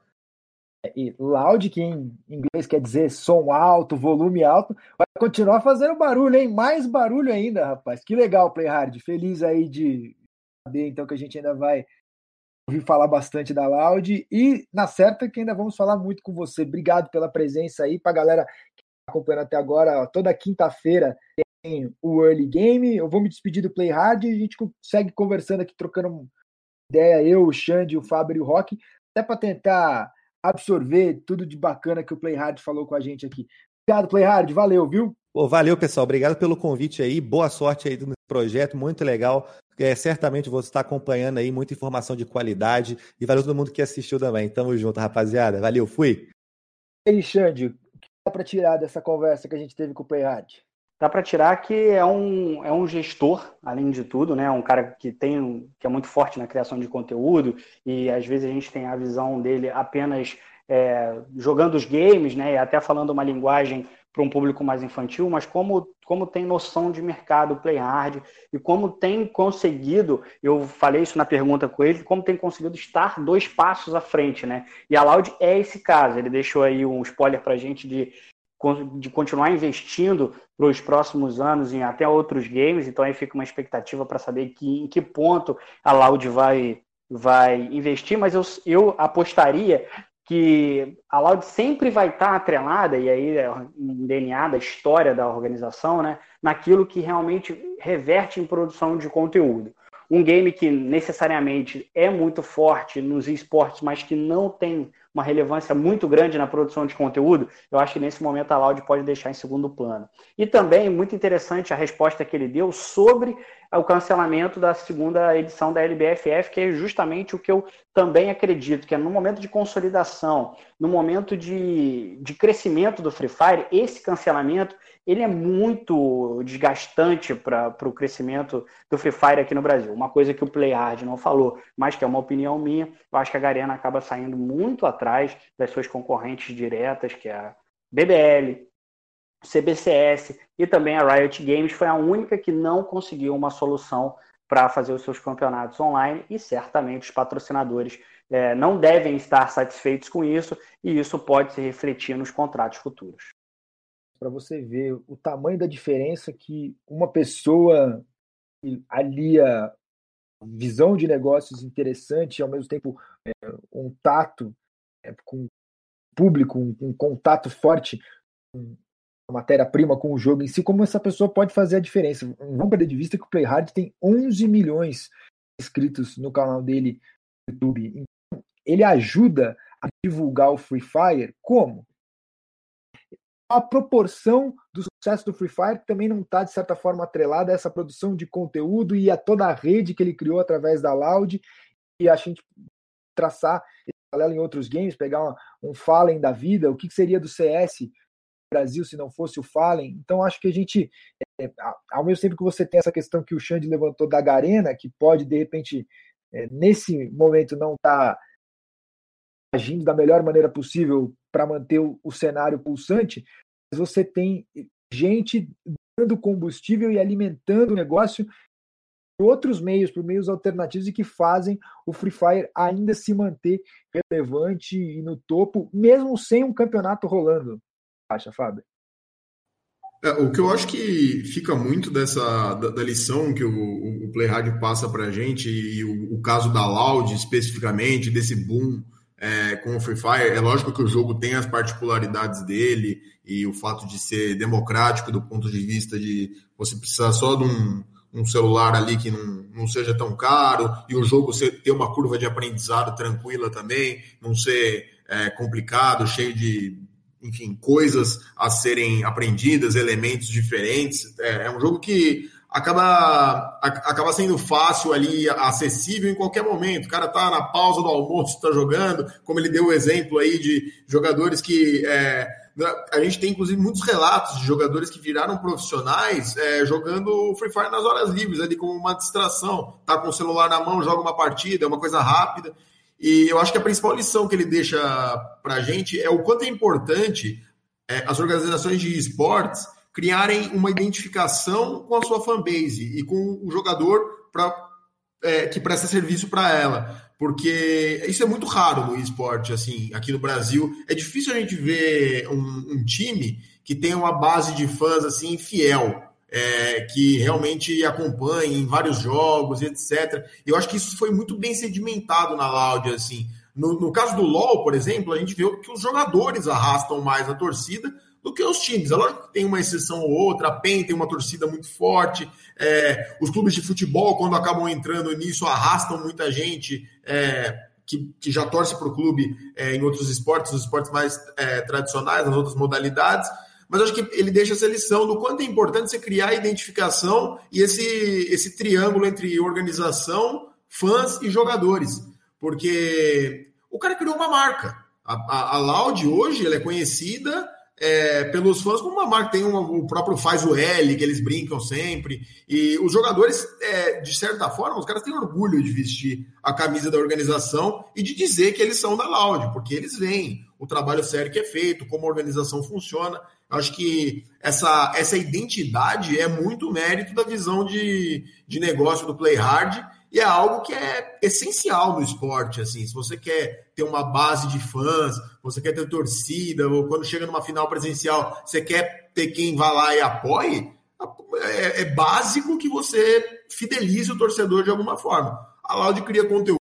e loud, que em inglês quer dizer som alto, volume alto, vai continuar fazendo barulho, hein? Mais barulho ainda, rapaz. Que legal, Playhard. Feliz aí de saber, então, que a gente ainda vai ouvir falar bastante da Loud. E na certa que ainda vamos falar muito com você. Obrigado pela presença aí, pra galera que tá acompanhando até agora. Toda quinta-feira tem o Early Game. Eu vou me despedir do Playhard e a gente segue conversando aqui, trocando ideia, eu, o Xande, o Fábio e o Rock, até para tentar absorver tudo de bacana que o Playhard falou com a gente aqui. Obrigado, Playhard, valeu, viu? Pô, valeu, pessoal. Obrigado pelo convite aí. Boa sorte aí no projeto, muito legal. É, certamente você está acompanhando aí muita informação de qualidade. E valeu todo mundo que assistiu também. Tamo junto, rapaziada. Valeu, fui. E aí, Xande, o que dá para tirar dessa conversa que a gente teve com o Playhard? Dá para tirar que é um, é um gestor, além de tudo, né? Um cara que tem que é muito forte na criação de conteúdo e às vezes a gente tem a visão dele apenas é, jogando os games, né? E até falando uma linguagem para um público mais infantil, mas como, como tem noção de mercado play hard e como tem conseguido, eu falei isso na pergunta com ele, como tem conseguido estar dois passos à frente, né? E a Loud é esse caso, ele deixou aí um spoiler para a gente de de continuar investindo para os próximos anos em até outros games, então aí fica uma expectativa para saber que, em que ponto a Loud vai, vai investir, mas eu, eu apostaria que a Loud sempre vai estar atrelada, e aí é um DNA da história da organização, né, naquilo que realmente reverte em produção de conteúdo. Um game que necessariamente é muito forte nos esportes, mas que não tem uma relevância muito grande na produção de conteúdo, eu acho que nesse momento a Loud pode deixar em segundo plano. E também muito interessante a resposta que ele deu sobre o cancelamento da segunda edição da LBFF, que é justamente o que eu também acredito, que é no momento de consolidação, no momento de, de crescimento do Free Fire, esse cancelamento ele é muito desgastante para o crescimento do Free Fire aqui no Brasil. Uma coisa que o Playhard não falou, mas que é uma opinião minha, eu acho que a Garena acaba saindo muito atrás das suas concorrentes diretas, que é a BBL, CBCS e também a Riot Games, foi a única que não conseguiu uma solução para fazer os seus campeonatos online e certamente os patrocinadores é, não devem estar satisfeitos com isso e isso pode se refletir nos contratos futuros para você ver o tamanho da diferença que uma pessoa alia visão de negócios interessante e ao mesmo tempo é, um tato é, com o público, um, um contato forte com a matéria-prima, com o jogo em si, como essa pessoa pode fazer a diferença. Não vamos perder de vista que o Playhard tem 11 milhões de inscritos no canal dele no YouTube. Então, ele ajuda a divulgar o Free Fire como? A proporção do sucesso do Free Fire também não está, de certa forma, atrelada a essa produção de conteúdo e a toda a rede que ele criou através da Loud. E a gente traçar paralelo em outros games, pegar uma, um Fallen da vida, o que seria do CS Brasil se não fosse o Fallen. Então, acho que a gente, é, ao mesmo tempo que você tem essa questão que o Xande levantou da Garena, que pode, de repente, é, nesse momento não estar. Tá agindo da melhor maneira possível para manter o, cenário pulsante, você tem gente dando combustível e alimentando o negócio por outros meios, por meios alternativos e que fazem o Free Fire ainda se manter relevante e no topo, mesmo sem um campeonato rolando. Acha, Fábio? É, o que eu acho que fica muito dessa da, da lição que o, o Play passa para a gente e o, o, caso da Loud especificamente desse boom é, com o Free Fire. É lógico que o jogo tem as particularidades dele e o fato de ser democrático do ponto de vista de você precisar só de um, um celular ali que não, não seja tão caro e o jogo ser, ter uma curva de aprendizado tranquila também, não ser é, complicado, cheio de enfim, coisas a serem aprendidas, elementos diferentes. É, é um jogo que acaba, acaba sendo fácil ali, acessível em qualquer momento. O cara tá na pausa do almoço, tá jogando, como ele deu o exemplo aí de jogadores que. É, a gente tem, inclusive, muitos relatos de jogadores que viraram profissionais é, jogando Free Fire nas horas livres, ali como uma distração. Tá com o celular na mão, joga uma partida, é uma coisa rápida. E eu acho que a principal lição que ele deixa para a gente é o quanto é importante é, as organizações de esportes criarem uma identificação com a sua fanbase e com o jogador pra, é, que presta serviço para ela. Porque isso é muito raro no esporte, assim, aqui no Brasil. É difícil a gente ver um, um time que tem uma base de fãs assim fiel. É, que realmente acompanha em vários jogos, etc. Eu acho que isso foi muito bem sedimentado na Loud, assim. No, no, caso do LoL, por exemplo, a gente vê que os jogadores arrastam mais a torcida do que os times. É lógico que tem uma exceção ou outra, a PEN tem uma torcida muito forte, é, os clubes de futebol, quando acabam entrando nisso, arrastam muita gente é, que, que, já torce para o clube é, em outros esportes, nos esportes mais é, tradicionais, nas outras modalidades. Mas acho que ele deixa essa lição do quanto é importante você criar a identificação e esse, esse triângulo entre organização, fãs e jogadores. Porque o cara criou uma marca. A, a, a Loud hoje ela é conhecida é, pelos fãs como uma marca. Tem uma, o próprio Faz o L, que eles brincam sempre. E os jogadores, é, de certa forma, os caras têm orgulho de vestir a camisa da organização e de dizer que eles são da Loud, porque eles veem o trabalho sério que é feito, como a organização funciona. Acho que essa, essa identidade é muito mérito da visão de, de negócio do Play Hard e é algo que é essencial no esporte, assim, se você quer ter uma base de fãs, você quer ter torcida, ou quando chega numa final presencial, você quer ter quem vá lá e apoie, é, é básico que você fidelize o torcedor de alguma forma. A Loud cria conteúdo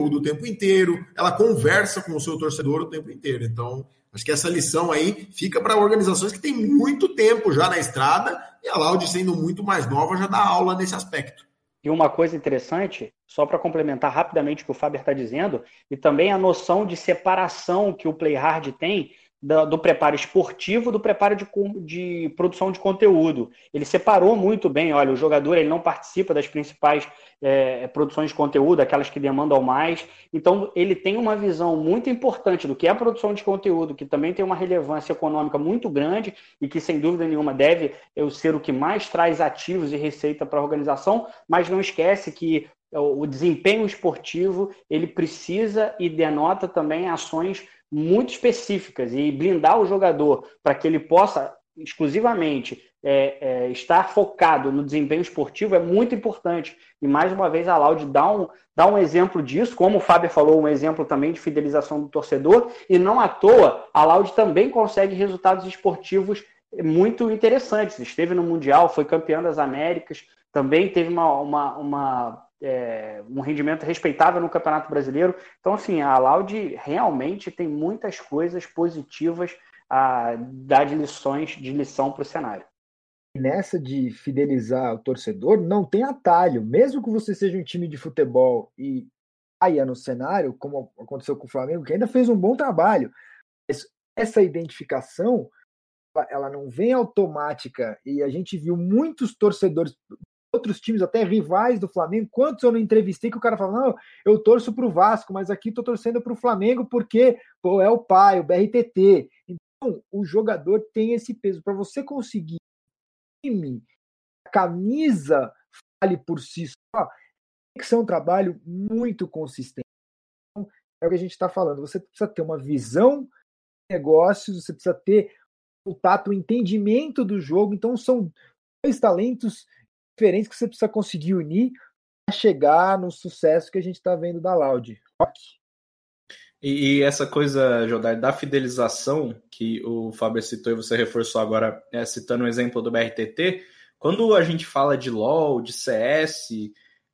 o tempo inteiro, ela conversa com o seu torcedor o tempo inteiro. Então, acho que essa lição aí fica para organizações que têm muito tempo já na estrada e a Loud, sendo muito mais nova, já dá aula nesse aspecto. E uma coisa interessante, só para complementar rapidamente o que o Faber está dizendo, e também a noção de separação que o Play Hard tem do, do preparo esportivo do preparo de, de, produção de conteúdo. Ele separou muito bem, olha, o jogador ele não participa das principais é, produções de conteúdo, aquelas que demandam mais. Então, ele tem uma visão muito importante do que é a produção de conteúdo, que também tem uma relevância econômica muito grande e que, sem dúvida nenhuma, deve ser o que mais traz ativos e receita para a organização, mas não esquece que o desempenho esportivo ele precisa e denota também ações muito específicas e blindar o jogador para que ele possa exclusivamente é, é, estar focado no desempenho esportivo é muito importante. E mais uma vez a Laude dá um, dá um exemplo disso, como o Fábio falou, um exemplo também de fidelização do torcedor, e não à toa a Laude também consegue resultados esportivos muito interessantes. Esteve no Mundial, foi campeão das Américas, também teve uma, uma, uma é, um rendimento respeitável no Campeonato Brasileiro. Então, assim, a Laude realmente tem muitas coisas positivas a dar de lições de lição para o cenário. Nessa de fidelizar o torcedor, não tem atalho. Mesmo que você seja um time de futebol e caia no cenário, como aconteceu com o Flamengo, que ainda fez um bom trabalho, essa identificação ela não vem automática e a gente viu muitos torcedores outros times, até rivais do Flamengo. Quantos eu não entrevistei que o cara fala, não, eu torço para o Vasco, mas aqui estou torcendo para o Flamengo porque pô, é o pai, o BRTT. Então, o jogador tem esse peso. Para você conseguir time, a camisa fale por si só, tem que ser um trabalho muito consistente. Então, é o que a gente está falando. Você precisa ter uma visão de negócios, você precisa ter o tato, o entendimento do jogo. Então, são dois talentos diferentes que você precisa conseguir unir para chegar no sucesso que a gente está vendo da Loud. E, e, essa coisa, Jodar, da fidelização que o Fábio citou e você reforçou agora, é, citando o exemplo do BRTT, quando a gente fala de LoL, de CS,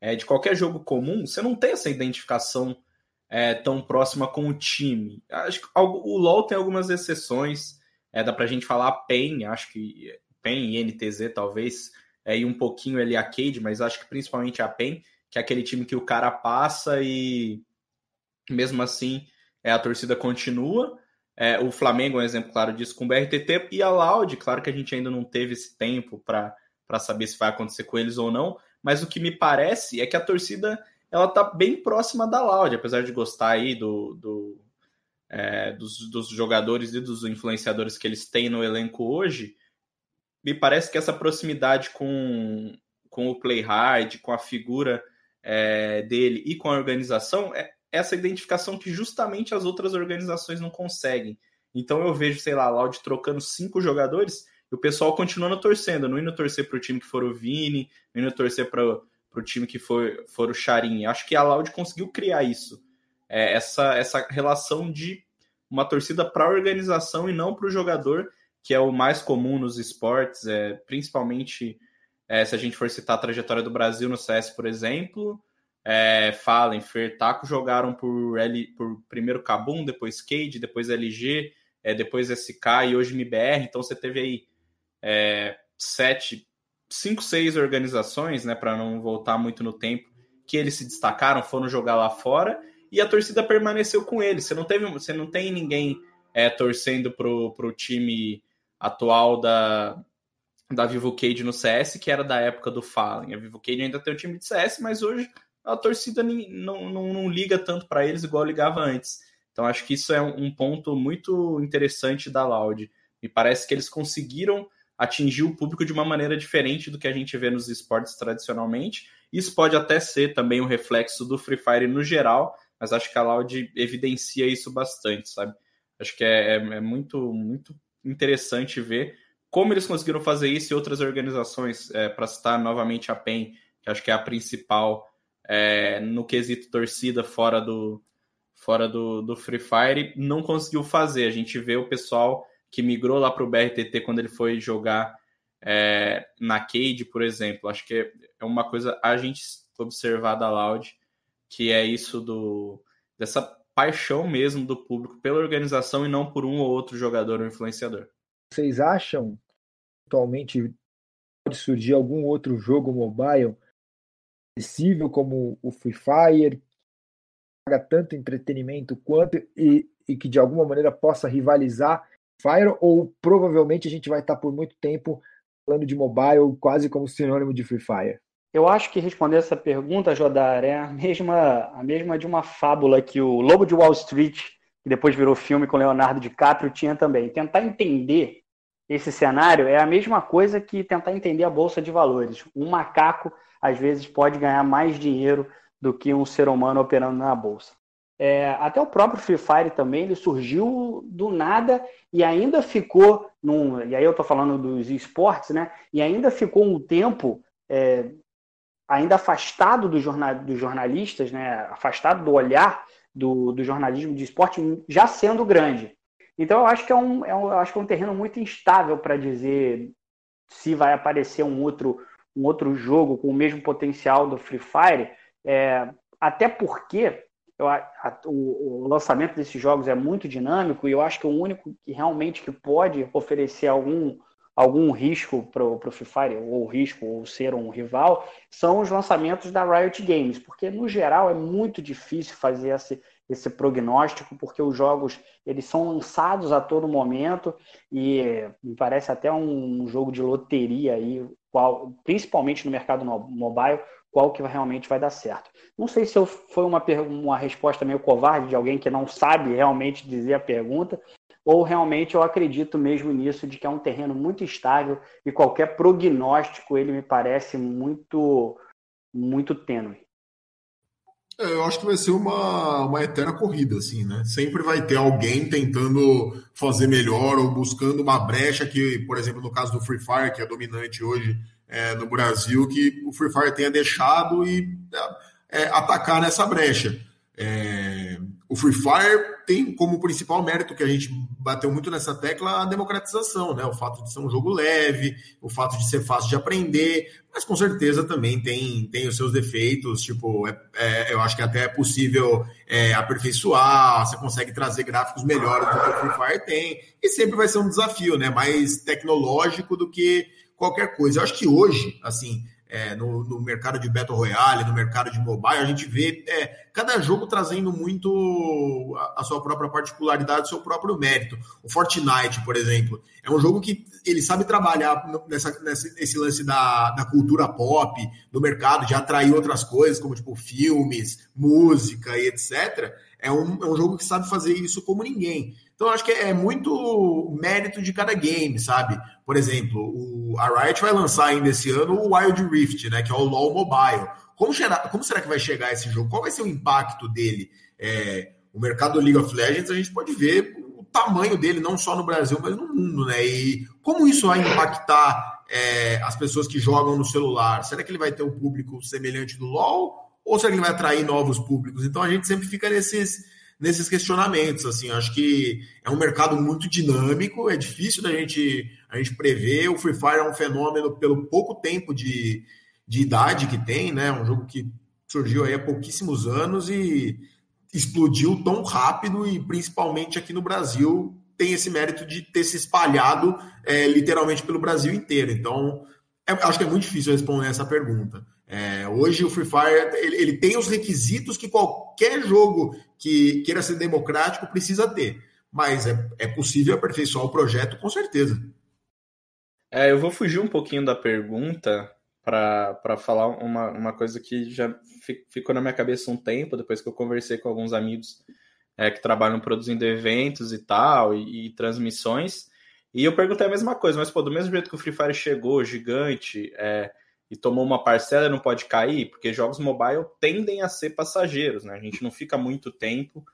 é, de qualquer jogo comum, você não tem essa identificação é, tão próxima com o time. Acho que o LoL tem algumas exceções, é, dá pra gente falar PEN, acho que PEN e NTZ talvez é, e um pouquinho ali a Cade, mas acho que principalmente a PEN, que é aquele time que o cara passa e mesmo assim é, a torcida continua. É, o Flamengo é um exemplo claro disso com o BRTT e a Loud, claro que a gente ainda não teve esse tempo para saber se vai acontecer com eles ou não, mas o que me parece é que a torcida ela tá bem próxima da Loud, apesar de gostar aí do, do é, dos, dos jogadores e dos influenciadores que eles têm no elenco hoje, me parece que essa proximidade com, com o play hard, com a figura é, dele e com a organização, é essa identificação que justamente as outras organizações não conseguem. Então eu vejo, sei lá, Loud trocando cinco jogadores e o pessoal continuando torcendo, não indo torcer para o time que for o Vini, não indo torcer para o time que for, for o Charin. Acho que a Loud conseguiu criar isso, é, essa, essa relação de uma torcida para a organização e não para o jogador, que é o mais comum nos esportes, é, principalmente é, se a gente for citar a trajetória do Brasil no CS, por exemplo, é, Fallen, Fer, Taco jogaram por, L, por primeiro Kabum, depois Cade, depois LG, é, depois SK e hoje MBR. Então você teve aí é, sete, cinco, seis organizações, né, para não voltar muito no tempo, que eles se destacaram, foram jogar lá fora e a torcida permaneceu com eles. Você não teve, você não tem ninguém é, torcendo pro, pro time atual da da Vivo Cade no CS, que era da época do Fallen. A Vivo Cade ainda tem o time de CS, mas hoje a torcida não, não, não liga tanto para eles igual ligava antes. Então acho que isso é um ponto muito interessante da Loud. Me parece que eles conseguiram atingir o público de uma maneira diferente do que a gente vê nos esportes tradicionalmente. Isso pode até ser também um reflexo do Free Fire no geral, mas acho que a Loud evidencia isso bastante, sabe? Acho que é, é, é muito, muito interessante ver como eles conseguiram fazer isso e outras organizações, é, para citar novamente a PEN, que acho que é a principal é, no quesito torcida fora do fora do, do Free Fire, não conseguiu fazer. A gente vê o pessoal que migrou lá para o BRTT quando ele foi jogar é, na Cade, por exemplo. Acho que é uma coisa a gente observar da Loud, que é isso do dessa paixão mesmo do público pela organização e não por um ou outro jogador ou influenciador. Vocês acham atualmente pode surgir algum outro jogo mobile acessível como o Free Fire, que paga tanto entretenimento quanto e, e que de alguma maneira possa rivalizar Fire, ou provavelmente a gente vai estar por muito tempo falando de mobile quase como sinônimo de Free Fire? Eu acho que responder essa pergunta, Jodar, é a mesma, a mesma de uma fábula que o Lobo de Wall Street, que depois virou filme com Leonardo DiCaprio, tinha também. Tentar entender esse cenário é a mesma coisa que tentar entender a bolsa de valores. Um macaco às vezes pode ganhar mais dinheiro do que um ser humano operando na bolsa. É, até o próprio Free Fire também, ele surgiu do nada e ainda ficou, num, e aí eu estou falando dos esportes, né? E ainda ficou um tempo é, ainda afastado do jornal, dos jornalistas, né? Afastado do olhar do, do jornalismo de esporte, já sendo grande. Então eu acho que é um, é um, acho que é um terreno muito instável para dizer se vai aparecer um outro um outro jogo com o mesmo potencial do Free Fire, é, até porque eu, a, o, o, lançamento desses jogos é muito dinâmico e eu acho que o único que realmente que pode oferecer algum, algum risco para o Free Fire, ou risco, ou ser um rival, são os lançamentos da Riot Games, porque no geral é muito difícil fazer esse, esse prognóstico, porque os jogos eles são lançados a todo momento e me parece até um jogo de loteria aí qual, principalmente no mercado mobile, qual que realmente vai dar certo. Não sei se foi uma, uma resposta meio covarde de alguém que não sabe realmente dizer a pergunta, ou realmente eu acredito mesmo nisso, de que é um terreno muito estável e qualquer prognóstico ele me parece muito, muito tênue. É, eu acho que vai ser uma, uma eterna corrida, assim, né? Sempre vai ter alguém tentando fazer melhor ou buscando uma brecha que, por exemplo, no caso do Free Fire, que é dominante hoje é, no Brasil, que o Free Fire tenha deixado e é, é atacar nessa brecha. É, o Free Fire tem como principal mérito que a gente bateu muito nessa tecla a democratização, né? O fato de ser um jogo leve, o fato de ser fácil de aprender, mas com certeza também tem, tem os seus defeitos. Tipo, é, é, eu acho que até é possível é, aperfeiçoar, você consegue trazer gráficos melhores do que o Free Fire tem, e sempre vai ser um desafio, né? Mais tecnológico do que qualquer coisa. Eu acho que hoje, assim, é, no, no, mercado de Battle Royale, no mercado de mobile, a gente vê é, cada jogo trazendo muito a, a, sua própria particularidade, seu próprio mérito. O Fortnite, por exemplo, é um jogo que ele sabe trabalhar nessa, nesse lance da, da cultura pop, do mercado, de atrair outras coisas, como tipo filmes, música e etc. É um, é um jogo que sabe fazer isso como ninguém. Então, acho que é muito mérito de cada game, sabe? Por exemplo, o, a Riot vai lançar ainda esse ano o Wild Rift, né? Que é o LoL Mobile. Como, como será que vai chegar esse jogo? Qual vai ser o impacto dele? É, o mercado do League of Legends, a gente pode ver o tamanho dele, não só no Brasil, mas no mundo, né? E como isso vai impactar é, as pessoas que jogam no celular? Será que ele vai ter um público semelhante do LoL? Ou será que ele vai atrair novos públicos? Então a gente sempre fica nesses, nesses questionamentos. Assim, acho que é um mercado muito dinâmico, é difícil da gente, a gente prever. O Free Fire é um fenômeno pelo pouco tempo de, de idade que tem, né? Um jogo que surgiu aí há pouquíssimos anos e explodiu tão rápido e principalmente aqui no Brasil tem esse mérito de ter se espalhado é, literalmente pelo Brasil inteiro. Então, é, acho que é muito difícil responder essa pergunta. É, hoje o Free Fire ele, ele, tem os requisitos que qualquer jogo que queira ser democrático precisa ter, mas é, é possível aperfeiçoar o projeto com certeza. É, eu vou fugir um pouquinho da pergunta para falar uma, uma coisa que já ficou na minha cabeça um tempo, depois que eu conversei com alguns amigos é, que trabalham produzindo eventos e tal, e, e, transmissões. E eu perguntei a mesma coisa, mas pô, do mesmo jeito que o Free Fire chegou gigante é, e tomou uma parcela, não pode cair, porque jogos mobile tendem a ser passageiros, né? A gente não fica muito tempo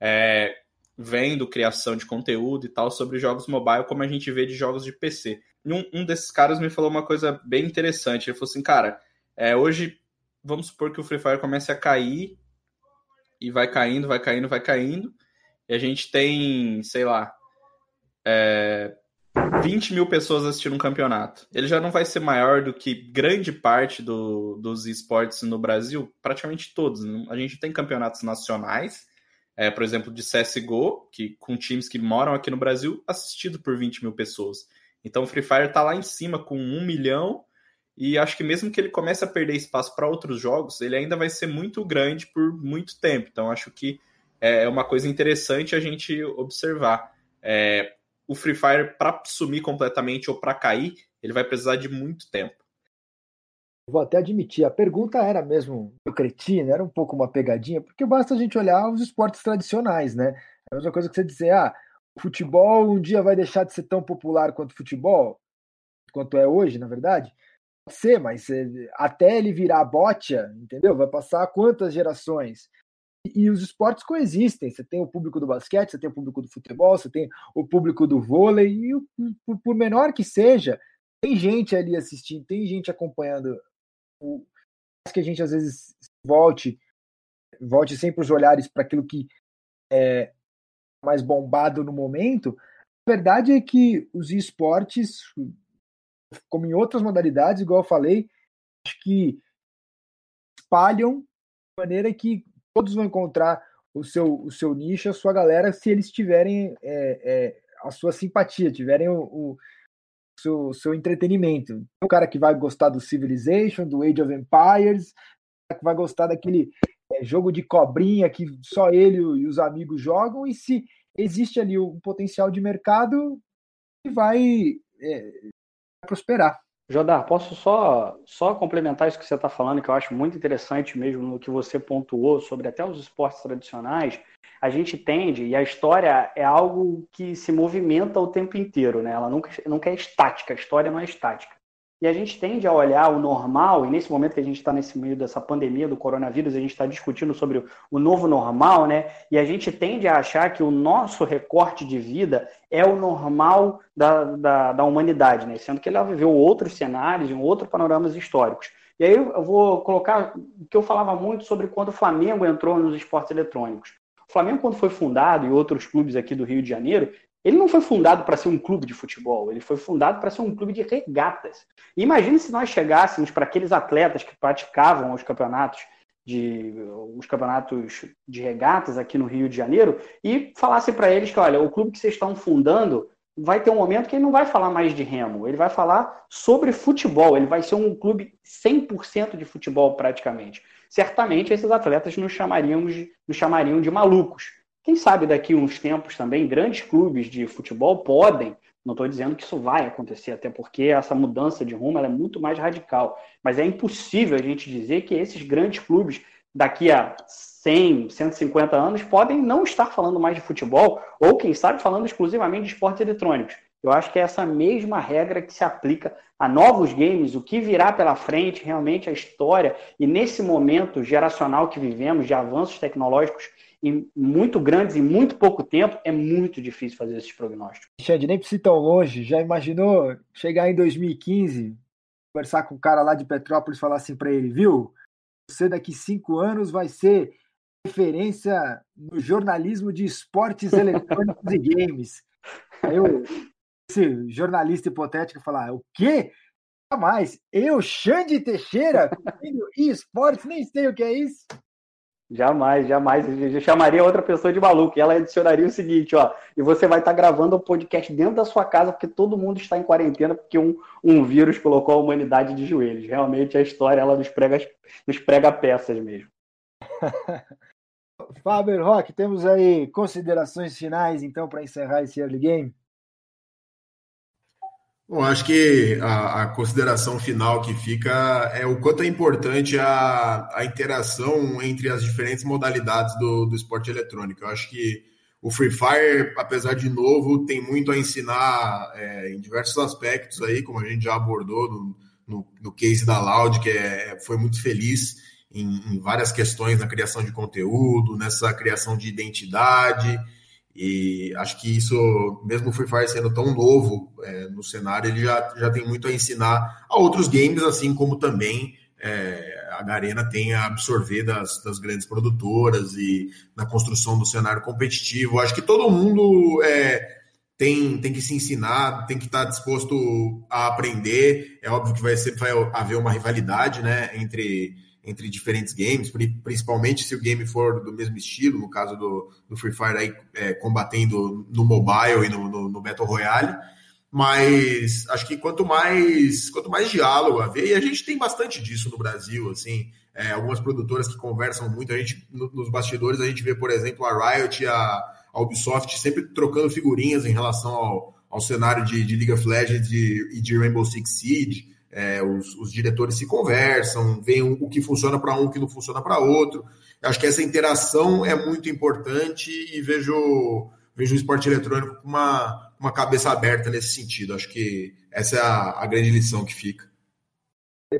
é, vendo criação de conteúdo e tal sobre jogos mobile como a gente vê de jogos de PC. E um, um desses caras me falou uma coisa bem interessante. Ele falou assim, cara, é, hoje vamos supor que o Free Fire comece a cair e vai caindo, vai caindo, vai caindo. E a gente tem, sei lá, é, 20 mil pessoas assistindo um campeonato. Ele já não vai ser maior do que grande parte do, dos esportes no Brasil, praticamente todos. A gente tem campeonatos nacionais, é, por exemplo, de CSGO, que, com times que moram aqui no Brasil, assistido por 20 mil pessoas. Então o Free Fire está lá em cima com um milhão e acho que mesmo que ele comece a perder espaço para outros jogos, ele ainda vai ser muito grande por muito tempo. Então acho que é uma coisa interessante a gente observar. É, o Free Fire, para sumir completamente ou para cair, ele vai precisar de muito tempo. Vou até admitir, a pergunta era mesmo cretina, era um pouco uma pegadinha, porque basta a gente olhar os esportes tradicionais, né? É a mesma coisa que você dizer, ah, futebol um dia vai deixar de ser tão popular quanto futebol, quanto é hoje, na verdade ser, mas eh, até ele virar botia, entendeu? Vai passar quantas gerações? E, os esportes coexistem. Você tem o público do basquete, você tem o público do futebol, você tem o público do vôlei, e por, menor que seja, tem gente ali assistindo, tem gente acompanhando. O, que a gente às vezes volte, volte sempre os olhares para aquilo que é mais bombado no momento. A verdade é que os esportes como em outras modalidades, igual eu falei, acho que espalham de maneira que todos vão encontrar o seu, o seu nicho, a sua galera, se eles tiverem é, é, a sua simpatia, tiverem o, o seu, seu entretenimento. O cara que vai gostar do Civilization, do Age of Empires, que vai gostar daquele é, jogo de cobrinha que só ele e os amigos jogam, e se existe ali um potencial de mercado, vai é, prosperar. Jodar, posso só, só complementar isso que você está falando, que eu acho muito interessante mesmo no que você pontuou sobre até os esportes tradicionais. A gente tende, e a história é algo que se movimenta o tempo inteiro, né? Ela nunca, nunca é estática, a história não é estática. E a gente tende a olhar o normal, e nesse momento que a gente está nesse meio dessa pandemia do coronavírus, a gente está discutindo sobre o novo normal, né? E a gente tende a achar que o nosso recorte de vida é o normal da, da, da humanidade, né? Sendo que ela viveu outros cenários, em outros panoramas históricos. E aí eu vou colocar o que eu falava muito sobre quando o Flamengo entrou nos esportes eletrônicos. O Flamengo, quando foi fundado, e outros clubes aqui do Rio de Janeiro, ele não foi fundado para ser um clube de futebol, ele foi fundado para ser um clube de regatas. E imagine se nós chegássemos para aqueles atletas que praticavam os campeonatos de os campeonatos de regatas aqui no Rio de Janeiro e falasse para eles que, olha, o clube que vocês estão fundando vai ter um momento que ele não vai falar mais de remo, ele vai falar sobre futebol, ele vai ser um clube 100% de futebol praticamente. Certamente esses atletas nos chamariam de, nos chamariam de malucos. Quem sabe daqui uns tempos também grandes clubes de futebol podem, não estou dizendo que isso vai acontecer, até porque essa mudança de rumo é muito mais radical, mas é impossível a gente dizer que esses grandes clubes daqui a 100, 150 anos podem não estar falando mais de futebol ou quem sabe falando exclusivamente de esportes eletrônicos. Eu acho que é essa mesma regra que se aplica a novos games, o que virá pela frente, realmente a história, e nesse momento geracional que vivemos, de avanços tecnológicos em muito grandes em muito pouco tempo, é muito difícil fazer esses prognósticos. Xande, nem precisa ir tão longe. Já imaginou chegar em 2015, conversar com o cara lá de Petrópolis e falar assim para ele, viu? Você daqui cinco anos vai ser referência no jornalismo de esportes eletrônicos e games. Eu, esse jornalista hipotético, falar: o quê? Jamais. Eu, Xande Teixeira, e esportes, nem sei o que é isso. Jamais, jamais. Eu chamaria outra pessoa de maluco. E ela adicionaria o seguinte, ó. E você vai estar tá gravando o podcast dentro da sua casa, porque todo mundo está em quarentena, porque um, um vírus colocou a humanidade de joelhos. Realmente a história ela nos prega, nos prega peças mesmo. [laughs] Faber Rock, temos aí considerações finais, então, para encerrar esse early game? Bom, acho que a, a, consideração final que fica é o quanto é importante a, a interação entre as diferentes modalidades do, do esporte eletrônico. Eu acho que o Free Fire, apesar de novo, tem muito a ensinar é, em diversos aspectos aí, como a gente já abordou no, no, no case da Loud, que é, foi muito feliz em, em várias questões na criação de conteúdo, nessa criação de identidade. E acho que isso, mesmo o Free Fire sendo tão novo é, no cenário, ele já, já tem muito a ensinar a outros games, assim como também é, a Garena tem a absorver das, das grandes produtoras e na construção do cenário competitivo. Acho que todo mundo é, tem, tem que se ensinar, tem que estar disposto a aprender. É óbvio que vai, sempre vai haver uma rivalidade né, entre entre diferentes games, principalmente se o game for do mesmo estilo, no caso do, do Free Fire aí, é, combatendo no mobile e no, no, no, Battle Royale. Mas acho que quanto mais quanto mais diálogo haver, e a gente tem bastante disso no Brasil, assim, é, algumas produtoras que conversam muito, a gente nos bastidores a gente vê, por exemplo, a Riot e a, a Ubisoft sempre trocando figurinhas em relação ao, ao cenário de, de League of Legends e de Rainbow Six Siege é, os, os, diretores se conversam, veem o que funciona para um, o que não funciona para outro. Eu acho que essa interação é muito importante e vejo, vejo o esporte eletrônico com uma, uma cabeça aberta nesse sentido. Acho que essa é a, a grande lição que fica.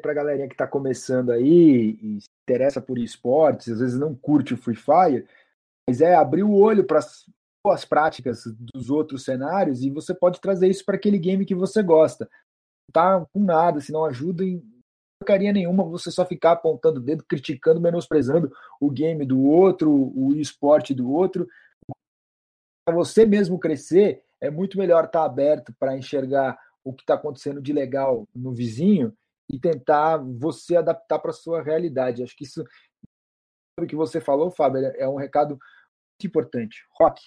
Para a galerinha que está começando aí e se interessa por esportes, às vezes não curte o Free Fire, mas é abrir o olho para as boas práticas dos outros cenários e você pode trazer isso para aquele game que você gosta tá com nada, se não ajuda em porcaria nenhuma você só ficar apontando o dedo, criticando, menosprezando o game do outro, o esporte do outro. Para você mesmo crescer, é muito melhor estar tá aberto para enxergar o que está acontecendo de legal no vizinho e tentar você adaptar para sua realidade. Acho que isso o que você falou, Fábio, é um recado muito importante. Rock.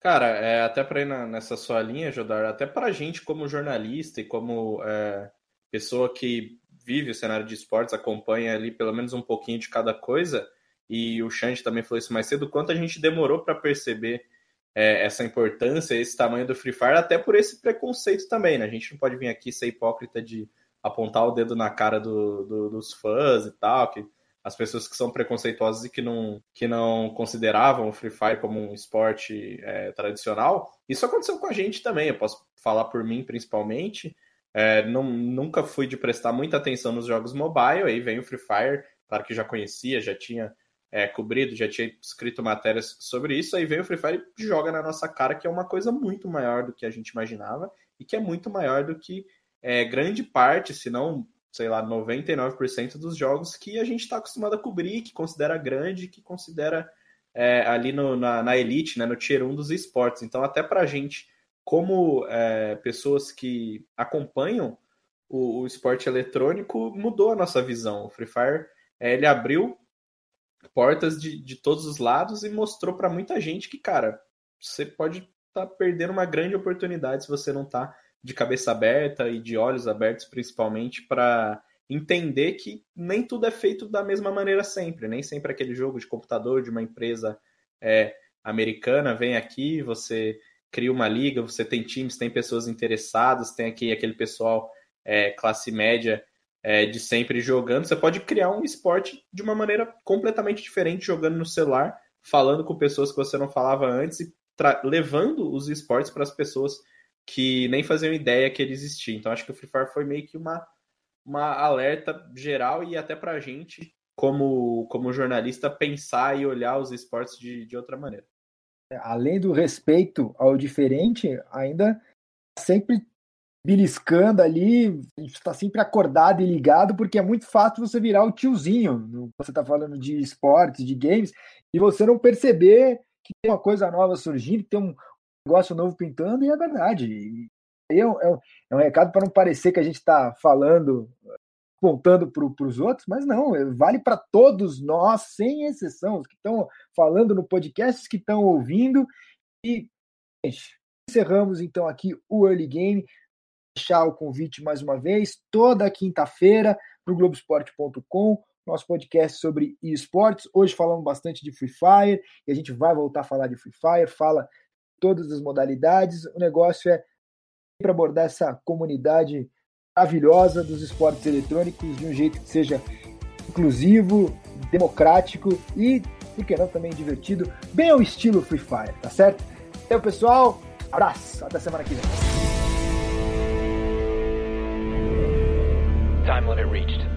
Cara, é, até para ir na, nessa sua linha, Jodar, até para a gente como jornalista e como é, pessoa que vive o cenário de esportes, acompanha ali pelo menos um pouquinho de cada coisa, e o Xande também falou isso mais cedo, quanto a gente demorou para perceber é, essa importância, esse tamanho do Free Fire, até por esse preconceito também, né? A gente não pode vir aqui ser hipócrita de apontar o dedo na cara do, do, dos fãs e tal, que as pessoas que são preconceituosas e que não, que não consideravam o Free Fire como um esporte é, tradicional, isso aconteceu com a gente também. Eu posso falar por mim principalmente. É, não, nunca fui de prestar muita atenção nos jogos mobile, aí vem o Free Fire, claro que já conhecia, já tinha é, cobrido, já tinha escrito matérias sobre isso, aí vem o Free Fire e joga na nossa cara que é uma coisa muito maior do que a gente imaginava e que é muito maior do que é, grande parte, se não sei lá, 99% dos jogos que a gente está acostumado a cobrir, que considera grande, que considera é, ali no, na, na, elite, né, no tier 1 dos esportes. Então, até para a gente, como é, pessoas que acompanham o, o, esporte eletrônico, mudou a nossa visão. O Free Fire, é, ele abriu portas de, de todos os lados e mostrou para muita gente que, cara, você pode estar tá perdendo uma grande oportunidade se você não está de cabeça aberta e de olhos abertos, principalmente, para entender que nem tudo é feito da mesma maneira sempre. Nem sempre aquele jogo de computador de uma empresa é, americana vem aqui, você cria uma liga, você tem times, tem pessoas interessadas, tem aqui aquele pessoal é, classe média é, de sempre jogando. Você pode criar um esporte de uma maneira completamente diferente, jogando no celular, falando com pessoas que você não falava antes e levando os esportes para as pessoas que nem faziam ideia que ele existia. Então acho que o Free Fire foi meio que uma, uma alerta geral e até pra gente como, como jornalista, pensar e olhar os esportes de, de outra maneira. Além do respeito ao diferente, ainda sempre beliscando ali, está sempre acordado e ligado, porque é muito fácil você virar o tiozinho. Você está falando de esportes, de games, e você não perceber que tem uma coisa nova surgindo, que tem um negócio novo pintando, e é verdade. É, um, é, um, é um recado para não parecer que a gente está falando, apontando para os outros, mas não, vale para todos nós, sem exceção, os que estão falando no podcast, os que estão ouvindo. E, gente, encerramos então aqui o Early Game deixar o convite mais uma vez, toda quinta-feira, para o nosso podcast sobre esportes. Hoje falamos bastante de Free Fire e a gente vai voltar a falar de Free Fire, fala todas as modalidades. O negócio é para abordar essa comunidade maravilhosa dos esportes eletrônicos de um jeito que seja inclusivo, democrático e, por que não, também divertido, bem ao estilo Free Fire, tá certo? Então, pessoal, abraço, até semana que vem. Time limit reached.